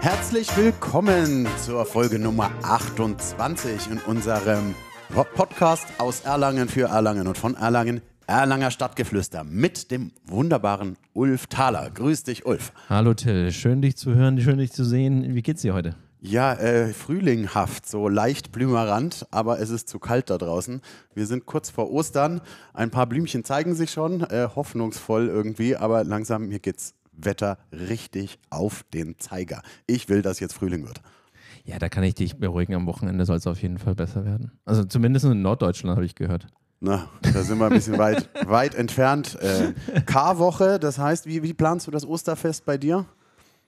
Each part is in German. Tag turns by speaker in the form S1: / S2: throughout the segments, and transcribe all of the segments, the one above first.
S1: Herzlich willkommen zur Folge Nummer 28 in unserem Podcast aus Erlangen für Erlangen und von Erlangen. Erlanger Stadtgeflüster mit dem wunderbaren Ulf Thaler. Grüß dich, Ulf.
S2: Hallo Till, schön dich zu hören, schön dich zu sehen. Wie geht's dir heute?
S1: Ja, äh, frühlinghaft, so leicht blümerant, aber es ist zu kalt da draußen. Wir sind kurz vor Ostern. Ein paar Blümchen zeigen sich schon, äh, hoffnungsvoll irgendwie, aber langsam mir geht's Wetter richtig auf den Zeiger. Ich will, dass jetzt Frühling wird.
S2: Ja, da kann ich dich beruhigen. Am Wochenende soll es auf jeden Fall besser werden. Also zumindest in Norddeutschland habe ich gehört.
S1: Na, da sind wir ein bisschen weit, weit entfernt. Äh, Karwoche, das heißt, wie, wie planst du das Osterfest bei dir?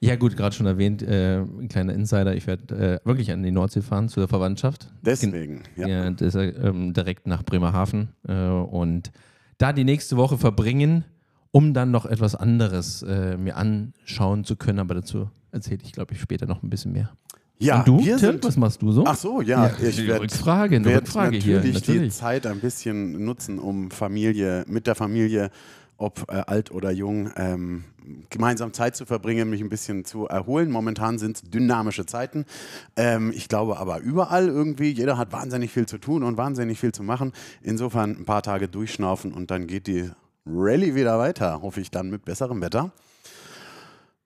S2: Ja, gut, gerade schon erwähnt, äh, ein kleiner Insider. Ich werde äh, wirklich an die Nordsee fahren zu der Verwandtschaft.
S1: Deswegen,
S2: ja. ja das, ähm, direkt nach Bremerhaven äh, und da die nächste Woche verbringen um dann noch etwas anderes äh, mir anschauen zu können. Aber dazu erzähle ich, glaube ich, später noch ein bisschen mehr.
S1: Ja,
S2: Und du, wir Tim, was machst du so?
S1: Ach so, ja,
S2: ja ich werde Rückfrage,
S1: werd Rückfrage natürlich hier. Natürlich die Zeit ein bisschen nutzen, um Familie, mit der Familie, ob äh, alt oder jung, ähm, gemeinsam Zeit zu verbringen, mich ein bisschen zu erholen. Momentan sind es dynamische Zeiten. Ähm, ich glaube aber überall irgendwie, jeder hat wahnsinnig viel zu tun und wahnsinnig viel zu machen. Insofern ein paar Tage durchschnaufen und dann geht die Rallye wieder weiter, hoffe ich dann mit besserem Wetter.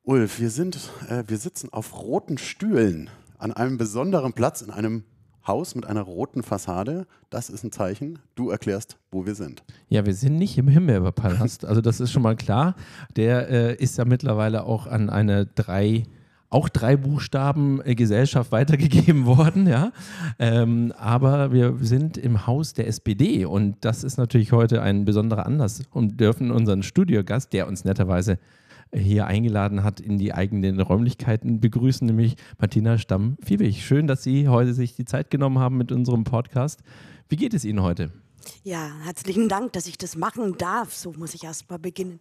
S1: Ulf, wir, sind, äh, wir sitzen auf roten Stühlen an einem besonderen Platz in einem Haus mit einer roten Fassade. Das ist ein Zeichen. Du erklärst, wo wir sind.
S2: Ja, wir sind nicht im Himbeerpalast. Also das ist schon mal klar. Der äh, ist ja mittlerweile auch an eine drei auch drei Buchstaben äh, Gesellschaft weitergegeben worden, ja. Ähm, aber wir sind im Haus der SPD und das ist natürlich heute ein besonderer Anlass und dürfen unseren Studiogast, der uns netterweise hier eingeladen hat, in die eigenen Räumlichkeiten begrüßen, nämlich Martina Stamm-Fiebig. Schön, dass Sie heute sich die Zeit genommen haben mit unserem Podcast. Wie geht es Ihnen heute?
S3: Ja, herzlichen Dank, dass ich das machen darf. So muss ich erst mal beginnen.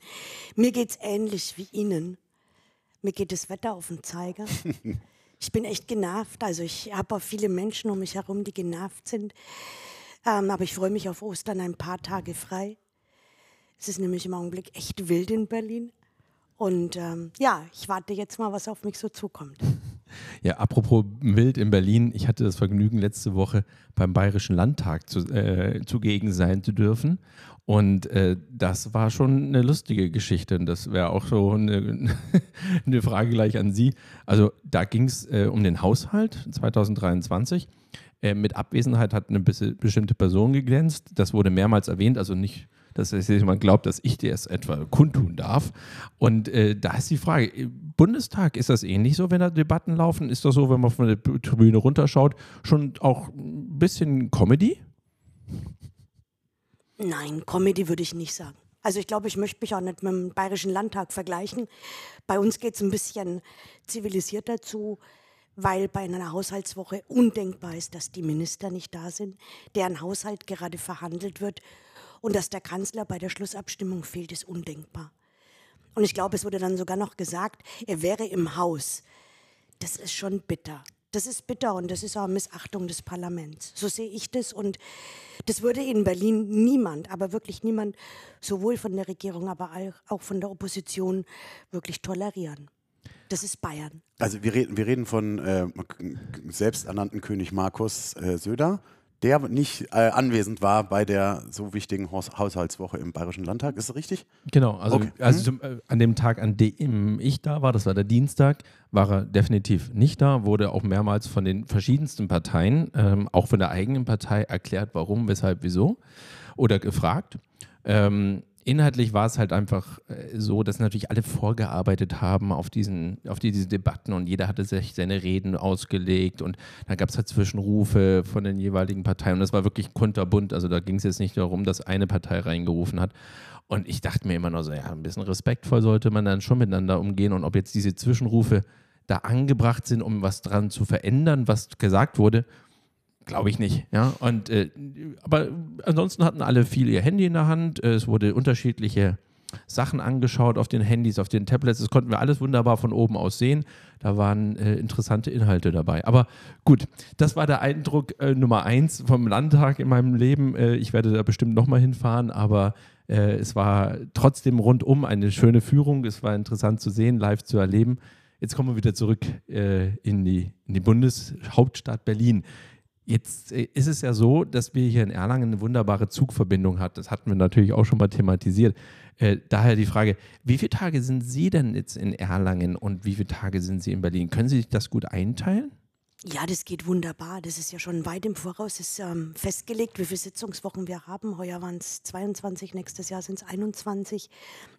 S3: Mir geht es ähnlich wie Ihnen. Mir geht das Wetter auf den Zeiger. ich bin echt genervt. Also ich habe auch viele Menschen um mich herum, die genervt sind. Ähm, aber ich freue mich auf Ostern ein paar Tage frei. Es ist nämlich im Augenblick echt wild in Berlin. Und ähm, ja, ich warte jetzt mal, was auf mich so zukommt.
S2: Ja, apropos wild in Berlin, ich hatte das Vergnügen, letzte Woche beim Bayerischen Landtag zu, äh, zugegen sein zu dürfen. Und äh, das war schon eine lustige Geschichte. Und das wäre auch so eine, eine, Frage gleich an Sie. Also da ging es äh, um den Haushalt 2023. Äh, mit Abwesenheit hat eine bestimmte Person geglänzt. Das wurde mehrmals erwähnt, also nicht, dass jemand glaubt, dass ich dir es etwa kundtun darf. Und äh, da ist die Frage, Bundestag, ist das ähnlich so, wenn da Debatten laufen? Ist das so, wenn man von der Tribüne runterschaut, schon auch ein bisschen Comedy?
S3: Nein, Comedy würde ich nicht sagen. Also ich glaube, ich möchte mich auch nicht mit dem Bayerischen Landtag vergleichen. Bei uns geht es ein bisschen zivilisierter zu, weil bei einer Haushaltswoche undenkbar ist, dass die Minister nicht da sind, deren Haushalt gerade verhandelt wird und dass der Kanzler bei der Schlussabstimmung fehlt, ist undenkbar. Und ich glaube, es wurde dann sogar noch gesagt, er wäre im Haus. Das ist schon bitter. Das ist bitter und das ist auch Missachtung des Parlaments. So sehe ich das und das würde in Berlin niemand, aber wirklich niemand, sowohl von der Regierung, aber auch von der Opposition wirklich tolerieren. Das ist Bayern.
S1: Also wir reden, wir reden von äh, selbsternannten König Markus äh, Söder der nicht äh, anwesend war bei der so wichtigen Haus Haushaltswoche im Bayerischen Landtag. Ist das richtig?
S2: Genau, also, okay. also zum, äh, an dem Tag, an dem ich da war, das war der Dienstag, war er definitiv nicht da, wurde auch mehrmals von den verschiedensten Parteien, ähm, auch von der eigenen Partei erklärt, warum, weshalb, wieso oder gefragt. Ähm, inhaltlich war es halt einfach äh, so, dass natürlich alle vorgearbeitet haben auf, diesen, auf diese Debatten und jeder hatte sich seine Reden ausgelegt und da gab es halt Zwischenrufe von den jeweiligen Parteien und das war wirklich kunterbunt. Also da ging es jetzt nicht darum, dass eine Partei reingerufen hat. Und ich dachte mir immer nur so, ja, ein bisschen respektvoll sollte man dann schon miteinander umgehen und ob jetzt diese Zwischenrufe da angebracht sind, um was dran zu verändern, was gesagt wurde, Glaube ich nicht, ja. Und, äh, aber ansonsten hatten alle viel ihr Handy in der Hand. Es wurde unterschiedliche Sachen angeschaut auf den Handys, auf den Tablets. Das konnten wir alles wunderbar von oben aus sehen. Da waren äh, interessante Inhalte dabei. Aber gut, das war der Eindruck äh, Nummer eins vom Landtag in meinem Leben. Äh, ich werde da bestimmt nochmal hinfahren, aber äh, es war trotzdem rundum eine schöne Führung. Es war interessant zu sehen, live zu erleben. Jetzt kommen wir wieder zurück äh, in, die, in die Bundeshauptstadt Berlin. Jetzt äh, ist es ja so, dass wir hier in Erlangen eine wunderbare Zugverbindung haben. Das hatten wir natürlich auch schon mal thematisiert. Äh, daher die Frage, wie viele Tage sind Sie denn jetzt in Erlangen und wie viele Tage sind Sie in Berlin? Können Sie sich das gut einteilen?
S3: Ja, das geht wunderbar. Das ist ja schon weit im Voraus ist, ähm, festgelegt, wie viele Sitzungswochen wir haben. Heuer waren es 22, nächstes Jahr sind es 21.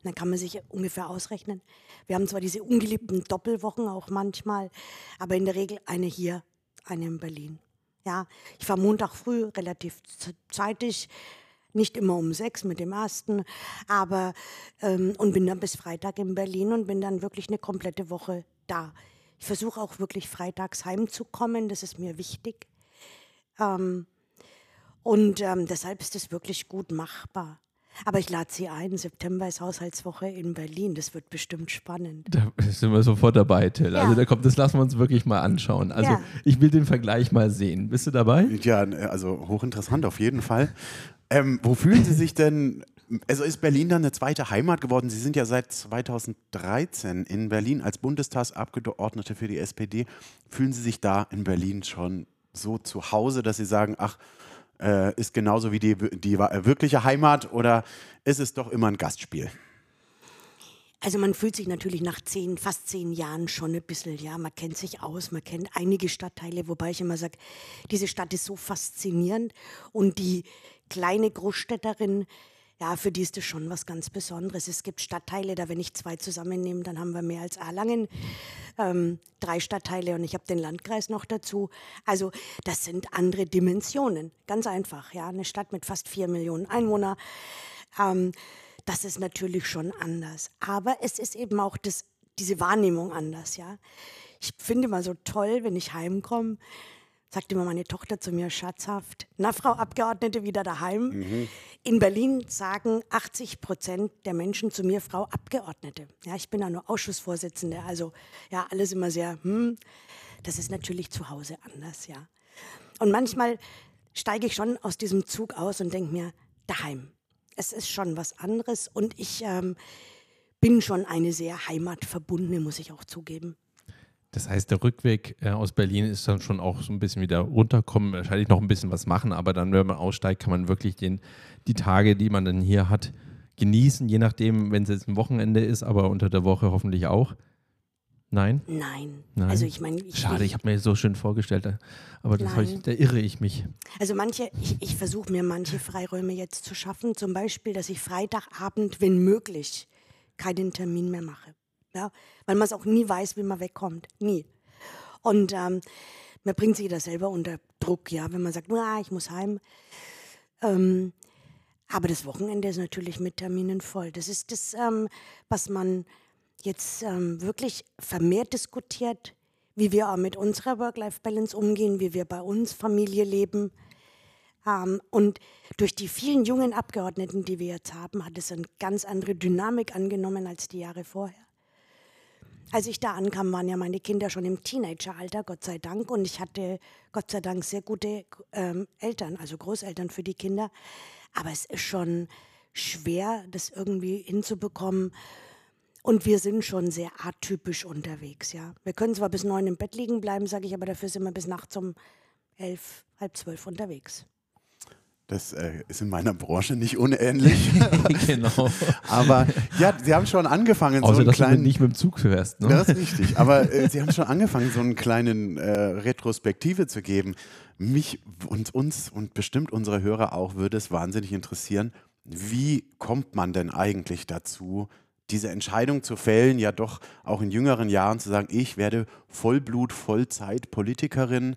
S3: Dann kann man sich ungefähr ausrechnen. Wir haben zwar diese ungeliebten Doppelwochen auch manchmal, aber in der Regel eine hier, eine in Berlin. Ja, ich fahre Montag früh relativ zeitig, nicht immer um sechs mit dem ersten, aber ähm, und bin dann bis Freitag in Berlin und bin dann wirklich eine komplette Woche da. Ich versuche auch wirklich freitags heimzukommen, das ist mir wichtig. Ähm, und ähm, deshalb ist es wirklich gut machbar. Aber ich lade Sie ein. September ist Haushaltswoche in Berlin. Das wird bestimmt spannend.
S2: Da sind wir sofort dabei, Till. Also ja. Also da kommt, das lassen wir uns wirklich mal anschauen. Also ja. ich will den Vergleich mal sehen. Bist du dabei?
S1: Ja, also hochinteressant auf jeden Fall. Ähm, wo fühlen Sie sich denn also ist Berlin dann eine zweite Heimat geworden? Sie sind ja seit 2013 in Berlin als Bundestagsabgeordnete für die SPD. Fühlen Sie sich da in Berlin schon so zu Hause, dass Sie sagen, ach, äh, ist genauso wie die, die wirkliche Heimat oder ist es doch immer ein Gastspiel?
S3: Also man fühlt sich natürlich nach zehn, fast zehn Jahren schon ein bisschen, ja, man kennt sich aus, man kennt einige Stadtteile, wobei ich immer sage, diese Stadt ist so faszinierend und die kleine Großstädterin, ja, für die ist das schon was ganz Besonderes. Es gibt Stadtteile, da wenn ich zwei zusammennehme, dann haben wir mehr als Erlangen. Ähm, drei Stadtteile und ich habe den Landkreis noch dazu. Also das sind andere Dimensionen. Ganz einfach, ja. Eine Stadt mit fast vier Millionen Einwohnern. Ähm, das ist natürlich schon anders. Aber es ist eben auch das, diese Wahrnehmung anders, ja. Ich finde mal so toll, wenn ich heimkomme, sagt immer meine Tochter zu mir scherzhaft, na Frau Abgeordnete, wieder daheim. Mhm. In Berlin sagen 80 Prozent der Menschen zu mir Frau Abgeordnete. Ja, ich bin ja nur Ausschussvorsitzende, also ja, alles immer sehr, hm, das ist natürlich zu Hause anders, ja. Und manchmal steige ich schon aus diesem Zug aus und denke mir, daheim. Es ist schon was anderes und ich ähm, bin schon eine sehr heimatverbundene, muss ich auch zugeben.
S2: Das heißt, der Rückweg äh, aus Berlin ist dann schon auch so ein bisschen wieder runterkommen, wahrscheinlich noch ein bisschen was machen, aber dann, wenn man aussteigt, kann man wirklich den, die Tage, die man dann hier hat, genießen, je nachdem, wenn es jetzt ein Wochenende ist, aber unter der Woche hoffentlich auch. Nein?
S3: Nein. Nein. Also ich meine,
S2: schade, ich habe mir so schön vorgestellt, aber das ich, da irre ich mich.
S3: Also manche, ich, ich versuche mir manche Freiräume jetzt zu schaffen, zum Beispiel, dass ich Freitagabend, wenn möglich, keinen Termin mehr mache ja, weil man es auch nie weiß, wie man wegkommt. Nie. Und ähm, man bringt sich da selber unter Druck, ja, wenn man sagt, ah, ich muss heim. Ähm, aber das Wochenende ist natürlich mit Terminen voll. Das ist das, ähm, was man jetzt ähm, wirklich vermehrt diskutiert, wie wir auch mit unserer Work-Life-Balance umgehen, wie wir bei uns Familie leben. Ähm, und durch die vielen jungen Abgeordneten, die wir jetzt haben, hat es eine ganz andere Dynamik angenommen als die Jahre vorher. Als ich da ankam, waren ja meine Kinder schon im Teenageralter, Gott sei Dank. Und ich hatte Gott sei Dank sehr gute ähm, Eltern, also Großeltern für die Kinder. Aber es ist schon schwer, das irgendwie hinzubekommen. Und wir sind schon sehr atypisch unterwegs, ja. Wir können zwar bis neun im Bett liegen bleiben, sage ich, aber dafür sind wir bis nachts um elf, halb zwölf unterwegs.
S1: Das äh, ist in meiner Branche nicht unähnlich. genau. Aber ja, Sie haben schon angefangen,
S2: Außer, so einen dass kleinen. Du nicht mit dem Zug fährst,
S1: ne? Das ist richtig. Aber äh, Sie haben schon angefangen, so einen kleinen äh, Retrospektive zu geben. Mich und uns und bestimmt unsere Hörer auch würde es wahnsinnig interessieren, wie kommt man denn eigentlich dazu, diese Entscheidung zu fällen, ja doch auch in jüngeren Jahren zu sagen, ich werde Vollblut, Vollzeit Politikerin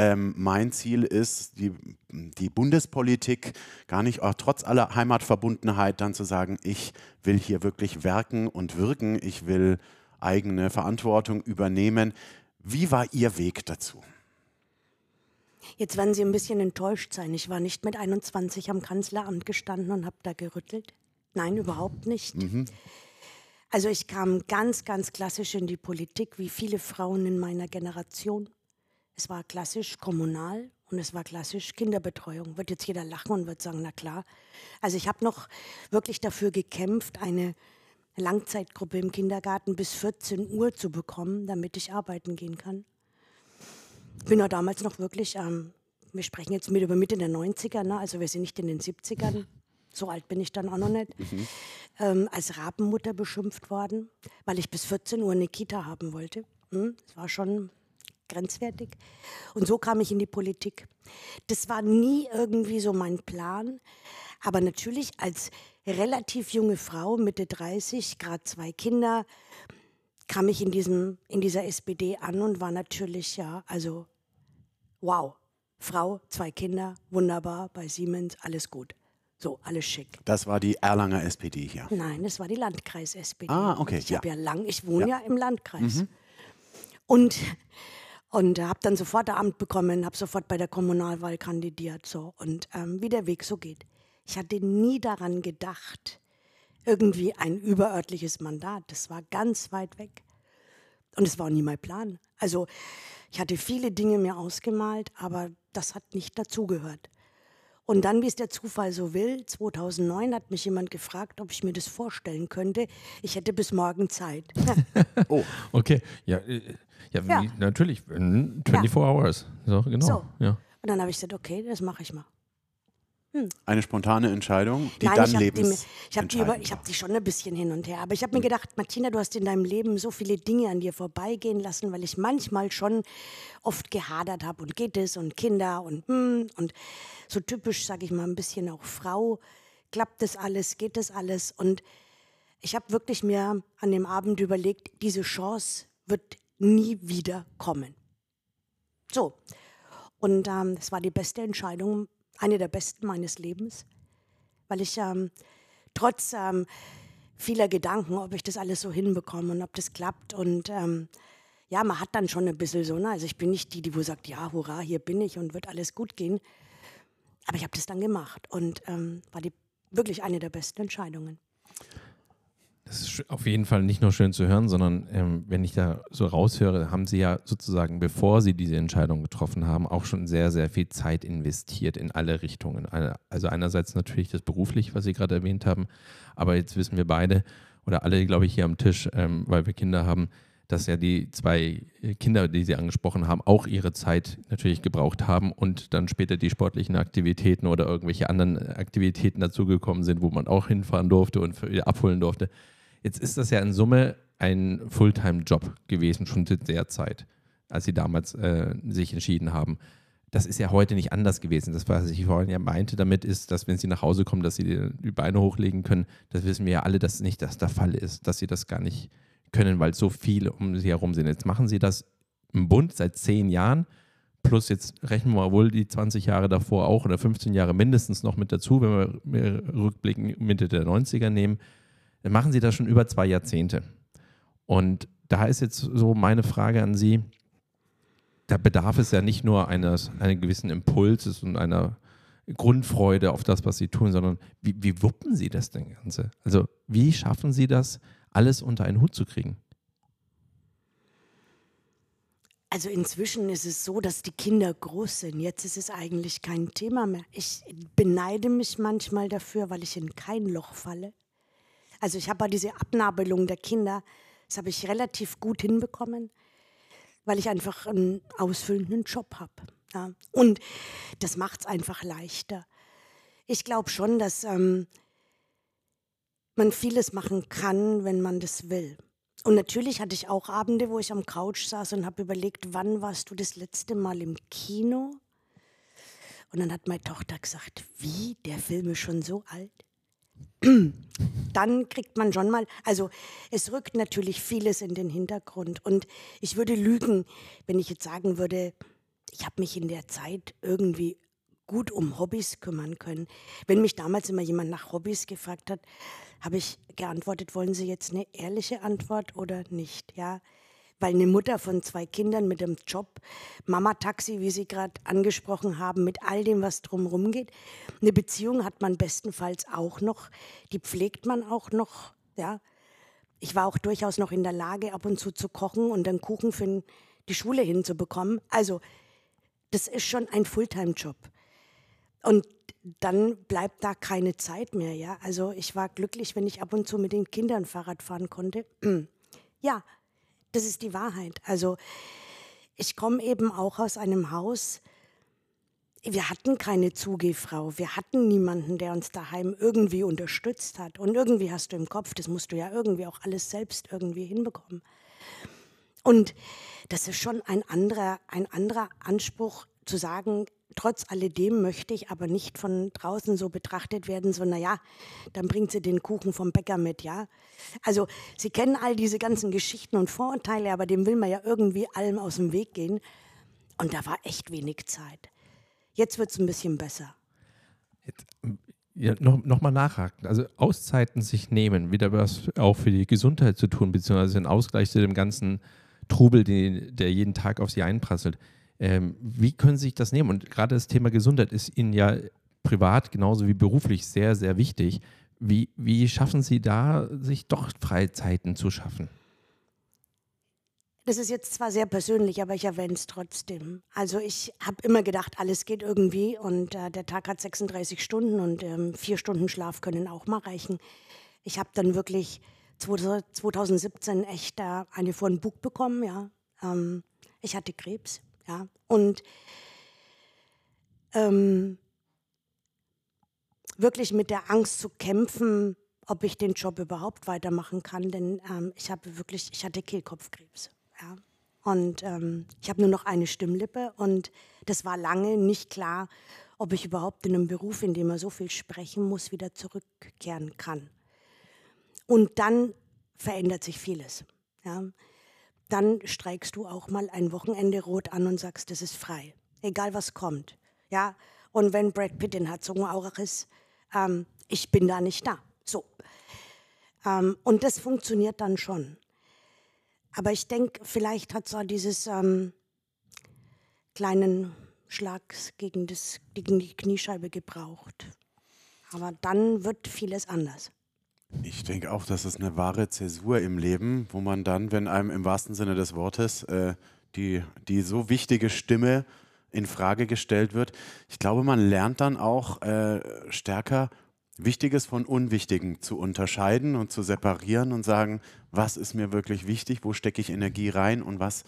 S1: ähm, mein Ziel ist, die, die Bundespolitik gar nicht, auch trotz aller Heimatverbundenheit, dann zu sagen, ich will hier wirklich werken und wirken, ich will eigene Verantwortung übernehmen. Wie war Ihr Weg dazu?
S3: Jetzt werden Sie ein bisschen enttäuscht sein. Ich war nicht mit 21 am Kanzleramt gestanden und habe da gerüttelt. Nein, überhaupt nicht. Mhm. Also ich kam ganz, ganz klassisch in die Politik, wie viele Frauen in meiner Generation. Es war klassisch kommunal und es war klassisch Kinderbetreuung. Wird jetzt jeder lachen und wird sagen, na klar. Also ich habe noch wirklich dafür gekämpft, eine Langzeitgruppe im Kindergarten bis 14 Uhr zu bekommen, damit ich arbeiten gehen kann. Bin ja damals noch wirklich, ähm, wir sprechen jetzt mit über Mitte der 90er, ne? also wir sind nicht in den 70ern, so alt bin ich dann auch noch nicht, mhm. ähm, als Rabenmutter beschimpft worden, weil ich bis 14 Uhr eine Kita haben wollte. Hm? Das war schon grenzwertig. Und so kam ich in die Politik. Das war nie irgendwie so mein Plan. Aber natürlich als relativ junge Frau, Mitte 30, gerade zwei Kinder, kam ich in, diesem, in dieser SPD an und war natürlich, ja, also wow. Frau, zwei Kinder, wunderbar, bei Siemens, alles gut. So, alles schick.
S1: Das war die Erlanger SPD hier?
S3: Nein, das war die Landkreis-SPD.
S1: Ah, okay.
S3: Ich ja. ja lang, ich wohne ja, ja im Landkreis. Mhm. Und, und habe dann sofort ein Amt bekommen, habe sofort bei der Kommunalwahl kandidiert. So. Und ähm, wie der Weg so geht. Ich hatte nie daran gedacht, irgendwie ein überörtliches Mandat. Das war ganz weit weg. Und es war nie mein Plan. Also ich hatte viele Dinge mir ausgemalt, aber das hat nicht dazugehört. Und dann, wie es der Zufall so will, 2009 hat mich jemand gefragt, ob ich mir das vorstellen könnte. Ich hätte bis morgen Zeit.
S2: oh, okay. Ja, äh, ja, ja. natürlich. 24 ja. Hours. So, genau. So. Ja.
S3: Und dann habe ich gesagt, okay, das mache ich mal.
S1: Hm. Eine spontane Entscheidung, die Nein, dann lebens.
S3: ich habe die, hab die schon ein bisschen hin und her. Aber ich habe mir gedacht, Martina, du hast in deinem Leben so viele Dinge an dir vorbeigehen lassen, weil ich manchmal schon oft gehadert habe und geht es und Kinder und hm, und so typisch, sage ich mal, ein bisschen auch Frau. Klappt das alles? Geht das alles? Und ich habe wirklich mir an dem Abend überlegt, diese Chance wird nie wieder kommen. So. Und ähm, es war die beste Entscheidung eine der besten meines Lebens, weil ich ähm, trotz ähm, vieler Gedanken, ob ich das alles so hinbekomme und ob das klappt und ähm, ja, man hat dann schon ein bisschen so, ne? also ich bin nicht die, die wo sagt, ja, hurra, hier bin ich und wird alles gut gehen, aber ich habe das dann gemacht und ähm, war die, wirklich eine der besten Entscheidungen.
S2: Das ist auf jeden Fall nicht nur schön zu hören, sondern ähm, wenn ich da so raushöre, haben Sie ja sozusagen, bevor Sie diese Entscheidung getroffen haben, auch schon sehr, sehr viel Zeit investiert in alle Richtungen. Also einerseits natürlich das beruflich, was Sie gerade erwähnt haben, aber jetzt wissen wir beide oder alle, glaube ich, hier am Tisch, ähm, weil wir Kinder haben, dass ja die zwei Kinder, die Sie angesprochen haben, auch ihre Zeit natürlich gebraucht haben und dann später die sportlichen Aktivitäten oder irgendwelche anderen Aktivitäten dazugekommen sind, wo man auch hinfahren durfte und abholen durfte. Jetzt ist das ja in Summe ein Fulltime-Job gewesen, schon zu der Zeit, als Sie damals äh, sich entschieden haben. Das ist ja heute nicht anders gewesen. Das, was ich vorhin ja meinte damit, ist, dass wenn Sie nach Hause kommen, dass Sie die, Beine hochlegen können. Das wissen wir ja alle, dass nicht das der Fall ist, dass Sie das gar nicht können, weil so viele um Sie herum sind. Jetzt machen Sie das im Bund seit zehn Jahren plus jetzt rechnen wir wohl die 20 Jahre davor auch oder 15 Jahre mindestens noch mit dazu, wenn wir rückblicken Mitte der 90er nehmen machen Sie das schon über zwei Jahrzehnte. Und da ist jetzt so meine Frage an Sie, da bedarf es ja nicht nur eines, eines gewissen Impulses und einer Grundfreude auf das, was Sie tun, sondern wie, wie wuppen Sie das denn Ganze? Also wie schaffen Sie das, alles unter einen Hut zu kriegen?
S3: Also inzwischen ist es so, dass die Kinder groß sind. Jetzt ist es eigentlich kein Thema mehr. Ich beneide mich manchmal dafür, weil ich in kein Loch falle. Also ich habe diese Abnabelung der Kinder, das habe ich relativ gut hinbekommen, weil ich einfach einen ausfüllenden Job habe. Ja. Und das macht es einfach leichter. Ich glaube schon, dass ähm, man vieles machen kann, wenn man das will. Und natürlich hatte ich auch Abende, wo ich am Couch saß und habe überlegt, wann warst du das letzte Mal im Kino? Und dann hat meine Tochter gesagt, wie, der Film ist schon so alt? Dann kriegt man schon mal, also es rückt natürlich vieles in den Hintergrund. Und ich würde lügen, wenn ich jetzt sagen würde, ich habe mich in der Zeit irgendwie gut um Hobbys kümmern können. Wenn mich damals immer jemand nach Hobbys gefragt hat, habe ich geantwortet, wollen Sie jetzt eine ehrliche Antwort oder nicht? Ja, weil eine Mutter von zwei Kindern mit dem Job, Mama-Taxi, wie Sie gerade angesprochen haben, mit all dem, was drumherum geht. Eine Beziehung hat man bestenfalls auch noch, die pflegt man auch noch. Ja. Ich war auch durchaus noch in der Lage, ab und zu zu kochen und dann Kuchen für die Schule hinzubekommen. Also, das ist schon ein Fulltime-Job. und dann bleibt da keine Zeit mehr, ja. Also ich war glücklich, wenn ich ab und zu mit den Kindern Fahrrad fahren konnte. ja, das ist die Wahrheit. Also ich komme eben auch aus einem Haus, wir hatten keine Zugehfrau, wir hatten niemanden, der uns daheim irgendwie unterstützt hat. Und irgendwie hast du im Kopf, das musst du ja irgendwie auch alles selbst irgendwie hinbekommen. Und das ist schon ein anderer, ein anderer Anspruch zu sagen, trotz alledem möchte ich aber nicht von draußen so betrachtet werden, so, naja, dann bringt sie den Kuchen vom Bäcker mit, ja. Also, Sie kennen all diese ganzen Geschichten und Vorurteile, aber dem will man ja irgendwie allem aus dem Weg gehen. Und da war echt wenig Zeit. Jetzt wird es ein bisschen besser.
S2: Jetzt, ja, noch, noch mal nachhaken. Also Auszeiten sich nehmen, wieder was auch für die Gesundheit zu tun, beziehungsweise ein Ausgleich zu dem ganzen Trubel, den, der jeden Tag auf sie einprasselt. Ähm, wie können Sie sich das nehmen? Und gerade das Thema Gesundheit ist Ihnen ja privat genauso wie beruflich sehr, sehr wichtig. Wie, wie schaffen Sie da, sich doch Freizeiten zu schaffen?
S3: Das ist jetzt zwar sehr persönlich, aber ich erwähne es trotzdem. Also ich habe immer gedacht, alles geht irgendwie und äh, der Tag hat 36 Stunden und ähm, vier Stunden Schlaf können auch mal reichen. Ich habe dann wirklich 2017 echt äh, eine vor den Bug bekommen, ja. Ähm, ich hatte Krebs. Ja? Und ähm, wirklich mit der Angst zu kämpfen, ob ich den Job überhaupt weitermachen kann, denn ähm, ich habe wirklich, ich hatte Kehlkopfkrebs. Ja? Und ähm, ich habe nur noch eine Stimmlippe und das war lange nicht klar, ob ich überhaupt in einem Beruf, in dem man so viel sprechen muss, wieder zurückkehren kann. Und dann verändert sich vieles. Ja? Dann streikst du auch mal ein Wochenende rot an und sagst, das ist frei. Egal was kommt. Ja, und wenn Brad Pitt in Herzogenaurach ist, ähm, ich bin da nicht da. So. Ähm, und das funktioniert dann schon. Aber ich denke, vielleicht hat auch dieses ähm, kleinen Schlags gegen, gegen die Kniescheibe gebraucht. Aber dann wird vieles anders.
S1: Ich denke auch, das ist eine wahre Zäsur im Leben, wo man dann, wenn einem im wahrsten Sinne des Wortes äh, die, die so wichtige Stimme in Frage gestellt wird, ich glaube, man lernt dann auch äh, stärker Wichtiges von Unwichtigem zu unterscheiden und zu separieren und sagen, was ist mir wirklich wichtig, wo stecke ich Energie rein und was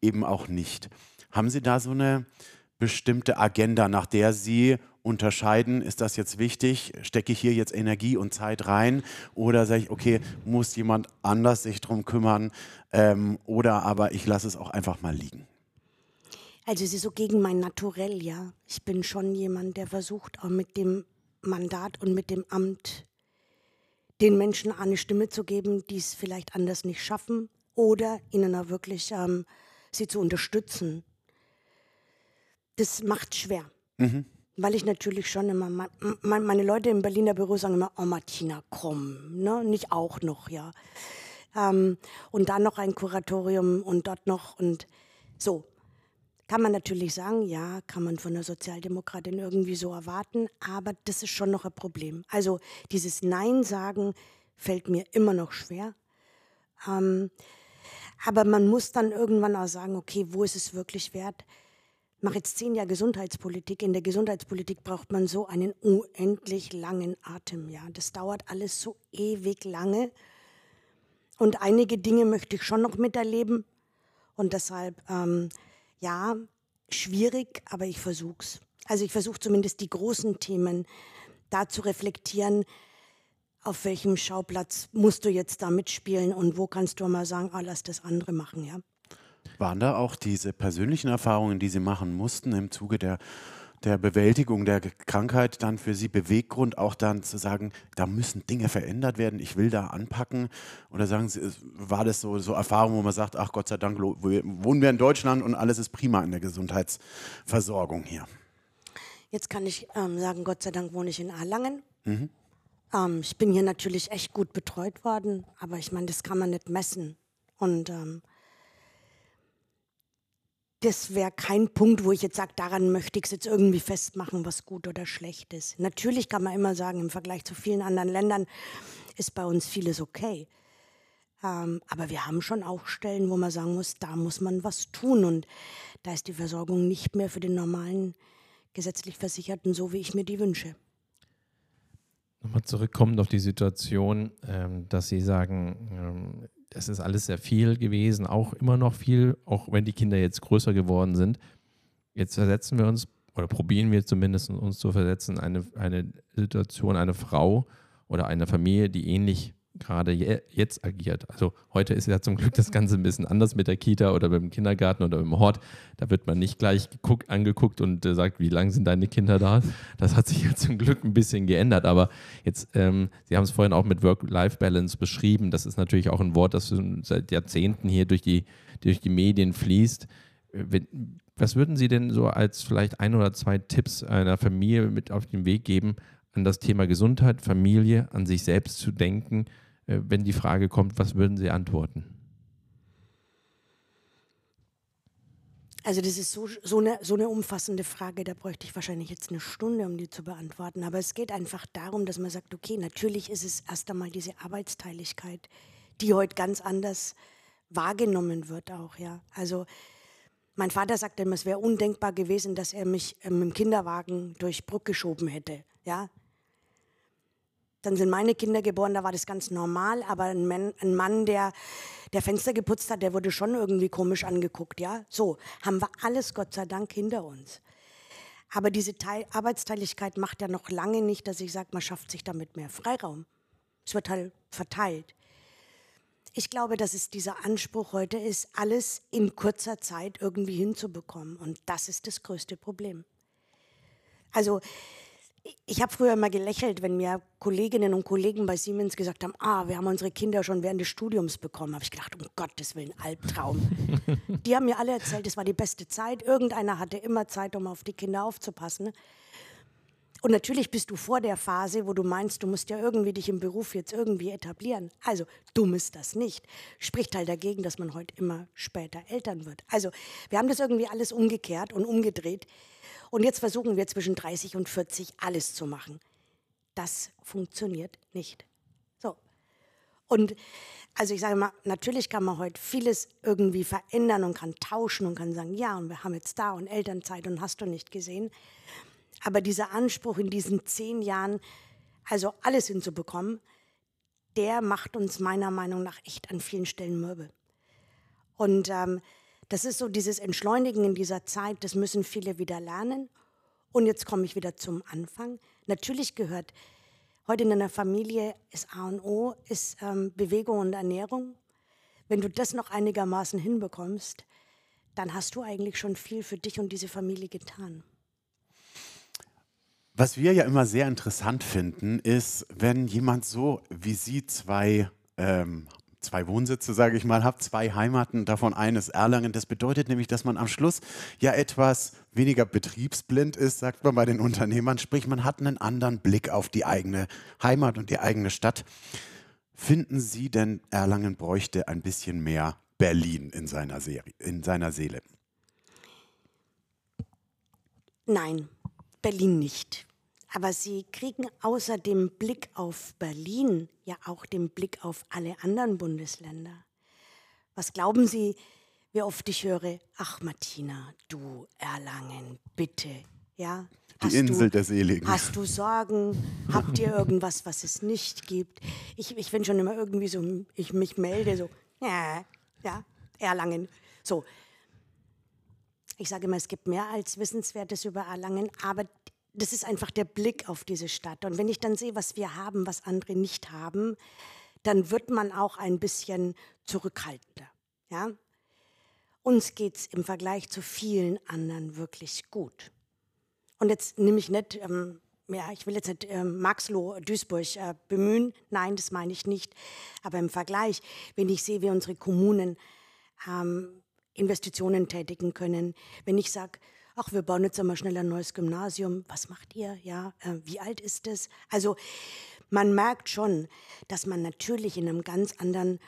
S1: eben auch nicht. Haben Sie da so eine bestimmte Agenda, nach der Sie unterscheiden, ist das jetzt wichtig, stecke ich hier jetzt Energie und Zeit rein oder sage ich, okay, muss jemand anders sich darum kümmern ähm, oder aber ich lasse es auch einfach mal liegen.
S3: Also es ist so gegen mein Naturell, ja. Ich bin schon jemand, der versucht, auch mit dem Mandat und mit dem Amt den Menschen eine Stimme zu geben, die es vielleicht anders nicht schaffen oder ihnen auch wirklich ähm, sie zu unterstützen. Das macht schwer. Mhm weil ich natürlich schon immer, meine Leute im Berliner Büro sagen immer, oh Martina, komm, ne? nicht auch noch, ja. Ähm, und dann noch ein Kuratorium und dort noch und so. Kann man natürlich sagen, ja, kann man von der Sozialdemokratin irgendwie so erwarten, aber das ist schon noch ein Problem. Also dieses Nein sagen fällt mir immer noch schwer. Ähm, aber man muss dann irgendwann auch sagen, okay, wo ist es wirklich wert? Mache jetzt zehn Jahre Gesundheitspolitik. In der Gesundheitspolitik braucht man so einen unendlich langen Atem. Ja, das dauert alles so ewig lange. Und einige Dinge möchte ich schon noch miterleben. Und deshalb, ähm, ja, schwierig, aber ich versuche es. Also ich versuche zumindest die großen Themen da zu reflektieren, auf welchem Schauplatz musst du jetzt da mitspielen und wo kannst du mal sagen, ah, lass das andere machen, ja.
S1: Waren da auch diese persönlichen Erfahrungen, die Sie machen mussten im Zuge der, der Bewältigung der Krankheit, dann für Sie Beweggrund, auch dann zu sagen, da müssen Dinge verändert werden, ich will da anpacken? Oder sagen Sie, war das so, so Erfahrung, wo man sagt, ach Gott sei Dank wohnen wir in Deutschland und alles ist prima in der Gesundheitsversorgung hier?
S3: Jetzt kann ich ähm, sagen, Gott sei Dank wohne ich in Erlangen. Mhm. Ähm, ich bin hier natürlich echt gut betreut worden, aber ich meine, das kann man nicht messen. Und ähm, das wäre kein Punkt, wo ich jetzt sage, daran möchte ich es jetzt irgendwie festmachen, was gut oder schlecht ist. Natürlich kann man immer sagen, im Vergleich zu vielen anderen Ländern ist bei uns vieles okay. Ähm, aber wir haben schon auch Stellen, wo man sagen muss, da muss man was tun. Und da ist die Versorgung nicht mehr für den normalen gesetzlich Versicherten, so wie ich mir die wünsche.
S2: Nochmal zurückkommend auf die Situation, ähm, dass Sie sagen, ähm, es ist alles sehr viel gewesen, auch immer noch viel, auch wenn die Kinder jetzt größer geworden sind. Jetzt versetzen wir uns oder probieren wir zumindest uns zu versetzen, eine, eine Situation, eine Frau oder eine Familie, die ähnlich gerade je, jetzt agiert. Also heute ist ja zum Glück das Ganze ein bisschen anders mit der Kita oder beim Kindergarten oder im Hort. Da wird man nicht gleich geguckt, angeguckt und äh, sagt, wie lange sind deine Kinder da? Das hat sich ja zum Glück ein bisschen geändert. Aber jetzt, ähm, Sie haben es vorhin auch mit Work-Life-Balance beschrieben. Das ist natürlich auch ein Wort, das seit Jahrzehnten hier durch die, durch die Medien fließt. Was würden Sie denn so als vielleicht ein oder zwei Tipps einer Familie mit auf den Weg geben, an das Thema Gesundheit, Familie, an sich selbst zu denken, wenn die Frage kommt, was würden Sie antworten?
S3: Also das ist so, so, eine, so eine umfassende Frage, da bräuchte ich wahrscheinlich jetzt eine Stunde, um die zu beantworten. Aber es geht einfach darum, dass man sagt, okay, natürlich ist es erst einmal diese Arbeitsteiligkeit, die heute ganz anders wahrgenommen wird auch, ja. Also mein Vater sagte immer, es wäre undenkbar gewesen, dass er mich ähm, im Kinderwagen durch Bruck geschoben hätte, ja. Dann sind meine Kinder geboren, da war das ganz normal, aber ein Mann, ein Mann, der, der Fenster geputzt hat, der wurde schon irgendwie komisch angeguckt, ja. So, haben wir alles Gott sei Dank hinter uns. Aber diese Teil Arbeitsteiligkeit macht ja noch lange nicht, dass ich sage, man schafft sich damit mehr Freiraum. Es wird halt verteilt. Ich glaube, dass es dieser Anspruch heute ist, alles in kurzer Zeit irgendwie hinzubekommen. Und das ist das größte Problem. Also ich habe früher immer gelächelt, wenn mir Kolleginnen und Kollegen bei Siemens gesagt haben, ah, wir haben unsere Kinder schon während des Studiums bekommen. Habe ich gedacht, um Gottes Willen, Albtraum. die haben mir alle erzählt, es war die beste Zeit. Irgendeiner hatte immer Zeit, um auf die Kinder aufzupassen. Und natürlich bist du vor der Phase, wo du meinst, du musst ja irgendwie dich im Beruf jetzt irgendwie etablieren. Also dumm ist das nicht. Spricht halt dagegen, dass man heute immer später Eltern wird. Also wir haben das irgendwie alles umgekehrt und umgedreht. Und jetzt versuchen wir zwischen 30 und 40 alles zu machen. Das funktioniert nicht. So. Und also ich sage mal, natürlich kann man heute vieles irgendwie verändern und kann tauschen und kann sagen, ja, und wir haben jetzt da und Elternzeit und hast du nicht gesehen. Aber dieser Anspruch in diesen zehn Jahren, also alles hinzubekommen, der macht uns meiner Meinung nach echt an vielen Stellen mürbe. Und ähm, das ist so dieses Entschleunigen in dieser Zeit, das müssen viele wieder lernen. Und jetzt komme ich wieder zum Anfang. Natürlich gehört heute in einer Familie ist A und O, ist ähm, Bewegung und Ernährung. Wenn du das noch einigermaßen hinbekommst, dann hast du eigentlich schon viel für dich und diese Familie getan.
S1: Was wir ja immer sehr interessant finden, ist, wenn jemand so wie Sie zwei ähm, zwei Wohnsitze, sage ich mal, habe, zwei Heimaten, davon eines Erlangen. Das bedeutet nämlich, dass man am Schluss ja etwas weniger betriebsblind ist, sagt man bei den Unternehmern. Sprich, man hat einen anderen Blick auf die eigene Heimat und die eigene Stadt. Finden Sie denn, Erlangen bräuchte ein bisschen mehr Berlin in seiner, Serie, in seiner Seele?
S3: Nein, Berlin nicht. Aber sie kriegen außer dem Blick auf Berlin ja auch den Blick auf alle anderen Bundesländer. Was glauben Sie, wie oft ich höre, ach Martina, du Erlangen, bitte, ja?
S1: Die Insel du, der Seligen.
S3: Hast du Sorgen? Habt ihr irgendwas, was es nicht gibt? Ich, ich bin schon immer irgendwie so, ich mich melde so, ja, ja, Erlangen. So. Ich sage immer, es gibt mehr als Wissenswertes über Erlangen, aber das ist einfach der Blick auf diese Stadt. Und wenn ich dann sehe, was wir haben, was andere nicht haben, dann wird man auch ein bisschen zurückhaltender. Ja? Uns geht es im Vergleich zu vielen anderen wirklich gut. Und jetzt nehme ich nicht, ähm, ja, ich will jetzt nicht ähm, Maxloh, Duisburg äh, bemühen, nein, das meine ich nicht. Aber im Vergleich, wenn ich sehe, wie unsere Kommunen ähm, Investitionen tätigen können, wenn ich sage, ach, wir bauen jetzt einmal schnell ein neues Gymnasium. Was macht ihr? Ja, äh, wie alt ist es? Also man merkt schon, dass man natürlich in einem ganz anderen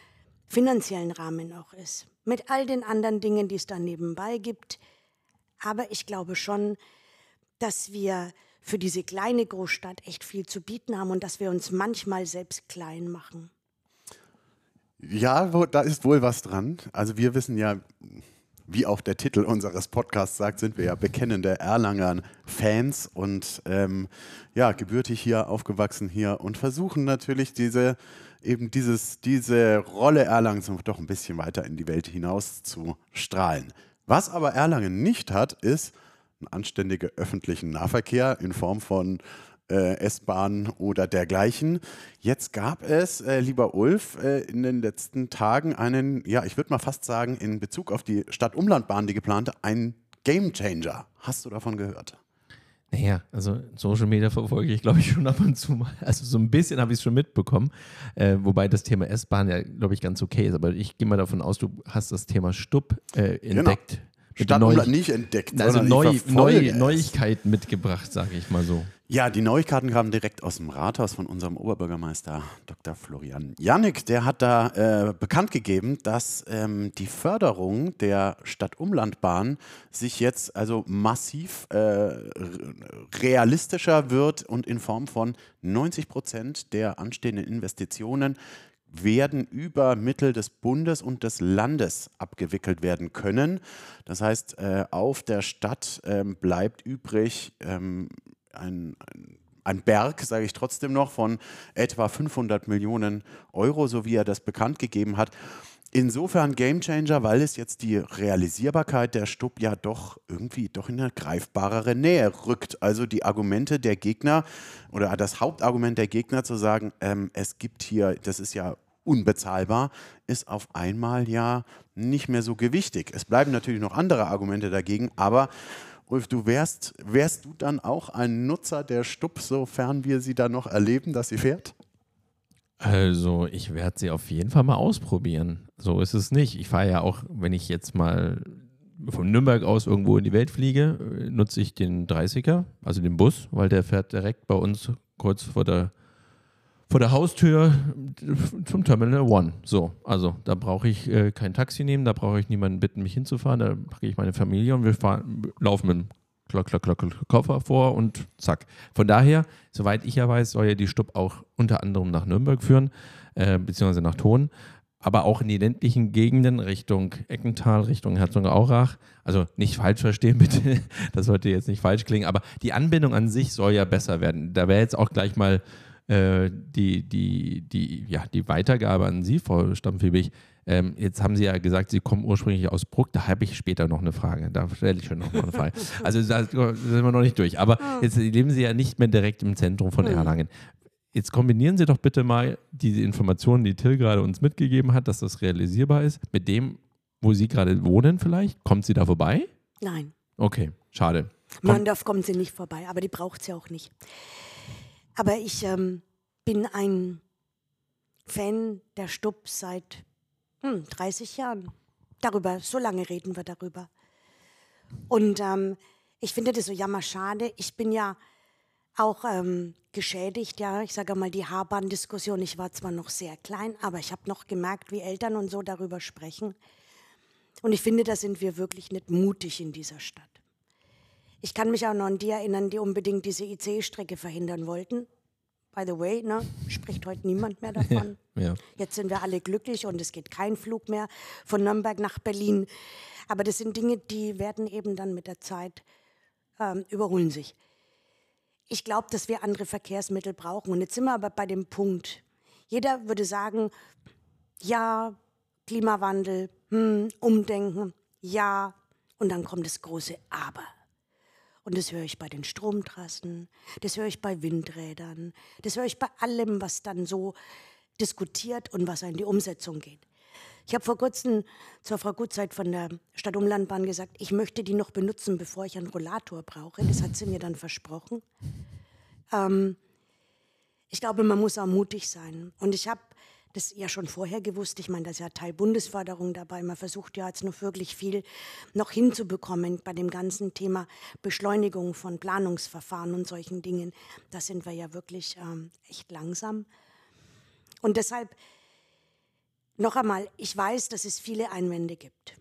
S3: finanziellen Rahmen auch ist. Mit all den anderen Dingen, die es da nebenbei gibt. Aber ich glaube schon, dass wir für diese kleine Großstadt echt viel zu bieten haben und dass wir uns manchmal selbst klein machen.
S1: Ja, da ist wohl was dran. Also wir wissen ja, wie auch der Titel unseres Podcasts sagt, sind wir ja bekennende Erlanger-Fans und ähm, ja, gebürtig hier aufgewachsen hier und versuchen natürlich diese eben dieses, diese Rolle Erlangens doch ein bisschen weiter in die Welt hinaus zu strahlen. Was aber Erlangen nicht hat, ist ein anständiger öffentlichen Nahverkehr in Form von äh, S-Bahn oder dergleichen. Jetzt gab es, äh, lieber Ulf, äh, in den letzten Tagen einen, ja, ich würde mal fast sagen, in Bezug auf die Stadt-Umlandbahn, die geplante, einen Gamechanger. Hast du davon gehört?
S2: Naja, also Social Media verfolge ich, glaube ich, schon ab und zu mal. Also so ein bisschen habe ich es schon mitbekommen. Äh, wobei das Thema S-Bahn ja, glaube ich, ganz okay ist. Aber ich gehe mal davon aus, du hast das Thema Stupp äh, genau. entdeckt. Genau.
S1: Stadtumland nicht entdeckt.
S2: Also neu, neu, Neuigkeiten mitgebracht, sage ich mal so.
S1: Ja, die Neuigkeiten kamen direkt aus dem Rathaus von unserem Oberbürgermeister Dr. Florian Jannik. Der hat da äh, bekannt gegeben, dass ähm, die Förderung der Stadtumlandbahn sich jetzt also massiv äh, realistischer wird und in Form von 90 Prozent der anstehenden Investitionen werden über Mittel des Bundes und des Landes abgewickelt werden können. Das heißt, äh, auf der Stadt ähm, bleibt übrig ähm, ein, ein Berg, sage ich trotzdem noch, von etwa 500 Millionen Euro, so wie er das bekannt gegeben hat. Insofern Gamechanger, weil es jetzt die Realisierbarkeit der Stub ja doch irgendwie doch in eine greifbarere Nähe rückt. Also die Argumente der Gegner oder das Hauptargument der Gegner zu sagen, ähm, es gibt hier, das ist ja unbezahlbar, ist auf einmal ja nicht mehr so gewichtig. Es bleiben natürlich noch andere Argumente dagegen, aber Ulf, du wärst, wärst du dann auch ein Nutzer der Stub, sofern wir sie dann noch erleben, dass sie fährt?
S2: Also, ich werde sie auf jeden Fall mal ausprobieren. So ist es nicht. Ich fahre ja auch, wenn ich jetzt mal von Nürnberg aus irgendwo in die Welt fliege, nutze ich den 30er, also den Bus, weil der fährt direkt bei uns kurz vor der vor der Haustür zum Terminal One. So, also da brauche ich äh, kein Taxi nehmen, da brauche ich niemanden bitten, mich hinzufahren. Da packe ich meine Familie und wir fahren, laufen mit dem Klock, Klock, Klock, Koffer vor und zack. Von daher, soweit ich ja weiß, soll ja die Stub auch unter anderem nach Nürnberg führen, äh, beziehungsweise nach Thon, aber auch in die ländlichen Gegenden Richtung Eckental, Richtung Herzogenaurach. Also nicht falsch verstehen, bitte. Das sollte jetzt nicht falsch klingen, aber die Anbindung an sich soll ja besser werden. Da wäre jetzt auch gleich mal äh, die, die, die, ja, die Weitergabe an Sie, Frau Stammfebig. Ähm, jetzt haben Sie ja gesagt, Sie kommen ursprünglich aus Bruck. Da habe ich später noch eine Frage. Da stelle ich schon noch mal eine Frage. Also da sind wir noch nicht durch. Aber ah. jetzt leben Sie ja nicht mehr direkt im Zentrum von hm. Erlangen. Jetzt kombinieren Sie doch bitte mal diese Informationen, die Till gerade uns mitgegeben hat, dass das realisierbar ist, mit dem, wo Sie gerade wohnen vielleicht. Kommt sie da vorbei?
S3: Nein.
S2: Okay, schade.
S3: Mandorf kommt sie nicht vorbei, aber die braucht sie auch nicht. Aber ich ähm, bin ein Fan der Stub seit hm, 30 Jahren. Darüber, so lange reden wir darüber. Und ähm, ich finde das so jammerschade. Ich bin ja auch ähm, geschädigt, ja. Ich sage mal, die Haarbahn-Diskussion, ich war zwar noch sehr klein, aber ich habe noch gemerkt, wie Eltern und so darüber sprechen. Und ich finde, da sind wir wirklich nicht mutig in dieser Stadt. Ich kann mich auch noch an die erinnern, die unbedingt diese IC-Strecke verhindern wollten. By the way, ne, spricht heute niemand mehr davon. Ja, ja. Jetzt sind wir alle glücklich und es geht kein Flug mehr von Nürnberg nach Berlin. Aber das sind Dinge, die werden eben dann mit der Zeit ähm, überholen sich. Ich glaube, dass wir andere Verkehrsmittel brauchen. Und jetzt sind wir aber bei dem Punkt. Jeder würde sagen, ja, Klimawandel, hm, Umdenken, ja. Und dann kommt das große Aber. Und das höre ich bei den Stromtrassen, das höre ich bei Windrädern, das höre ich bei allem, was dann so diskutiert und was in die Umsetzung geht. Ich habe vor kurzem zur Frau Gutzeit von der Stadtumlandbahn gesagt, ich möchte die noch benutzen, bevor ich einen Rollator brauche. Das hat sie mir dann versprochen. Ähm, ich glaube, man muss auch mutig sein. Und ich habe das ja schon vorher gewusst. Ich meine, da ist ja Teil Bundesförderung dabei. Man versucht ja jetzt noch wirklich viel noch hinzubekommen bei dem ganzen Thema Beschleunigung von Planungsverfahren und solchen Dingen. Da sind wir ja wirklich ähm, echt langsam. Und deshalb noch einmal, ich weiß, dass es viele Einwände gibt.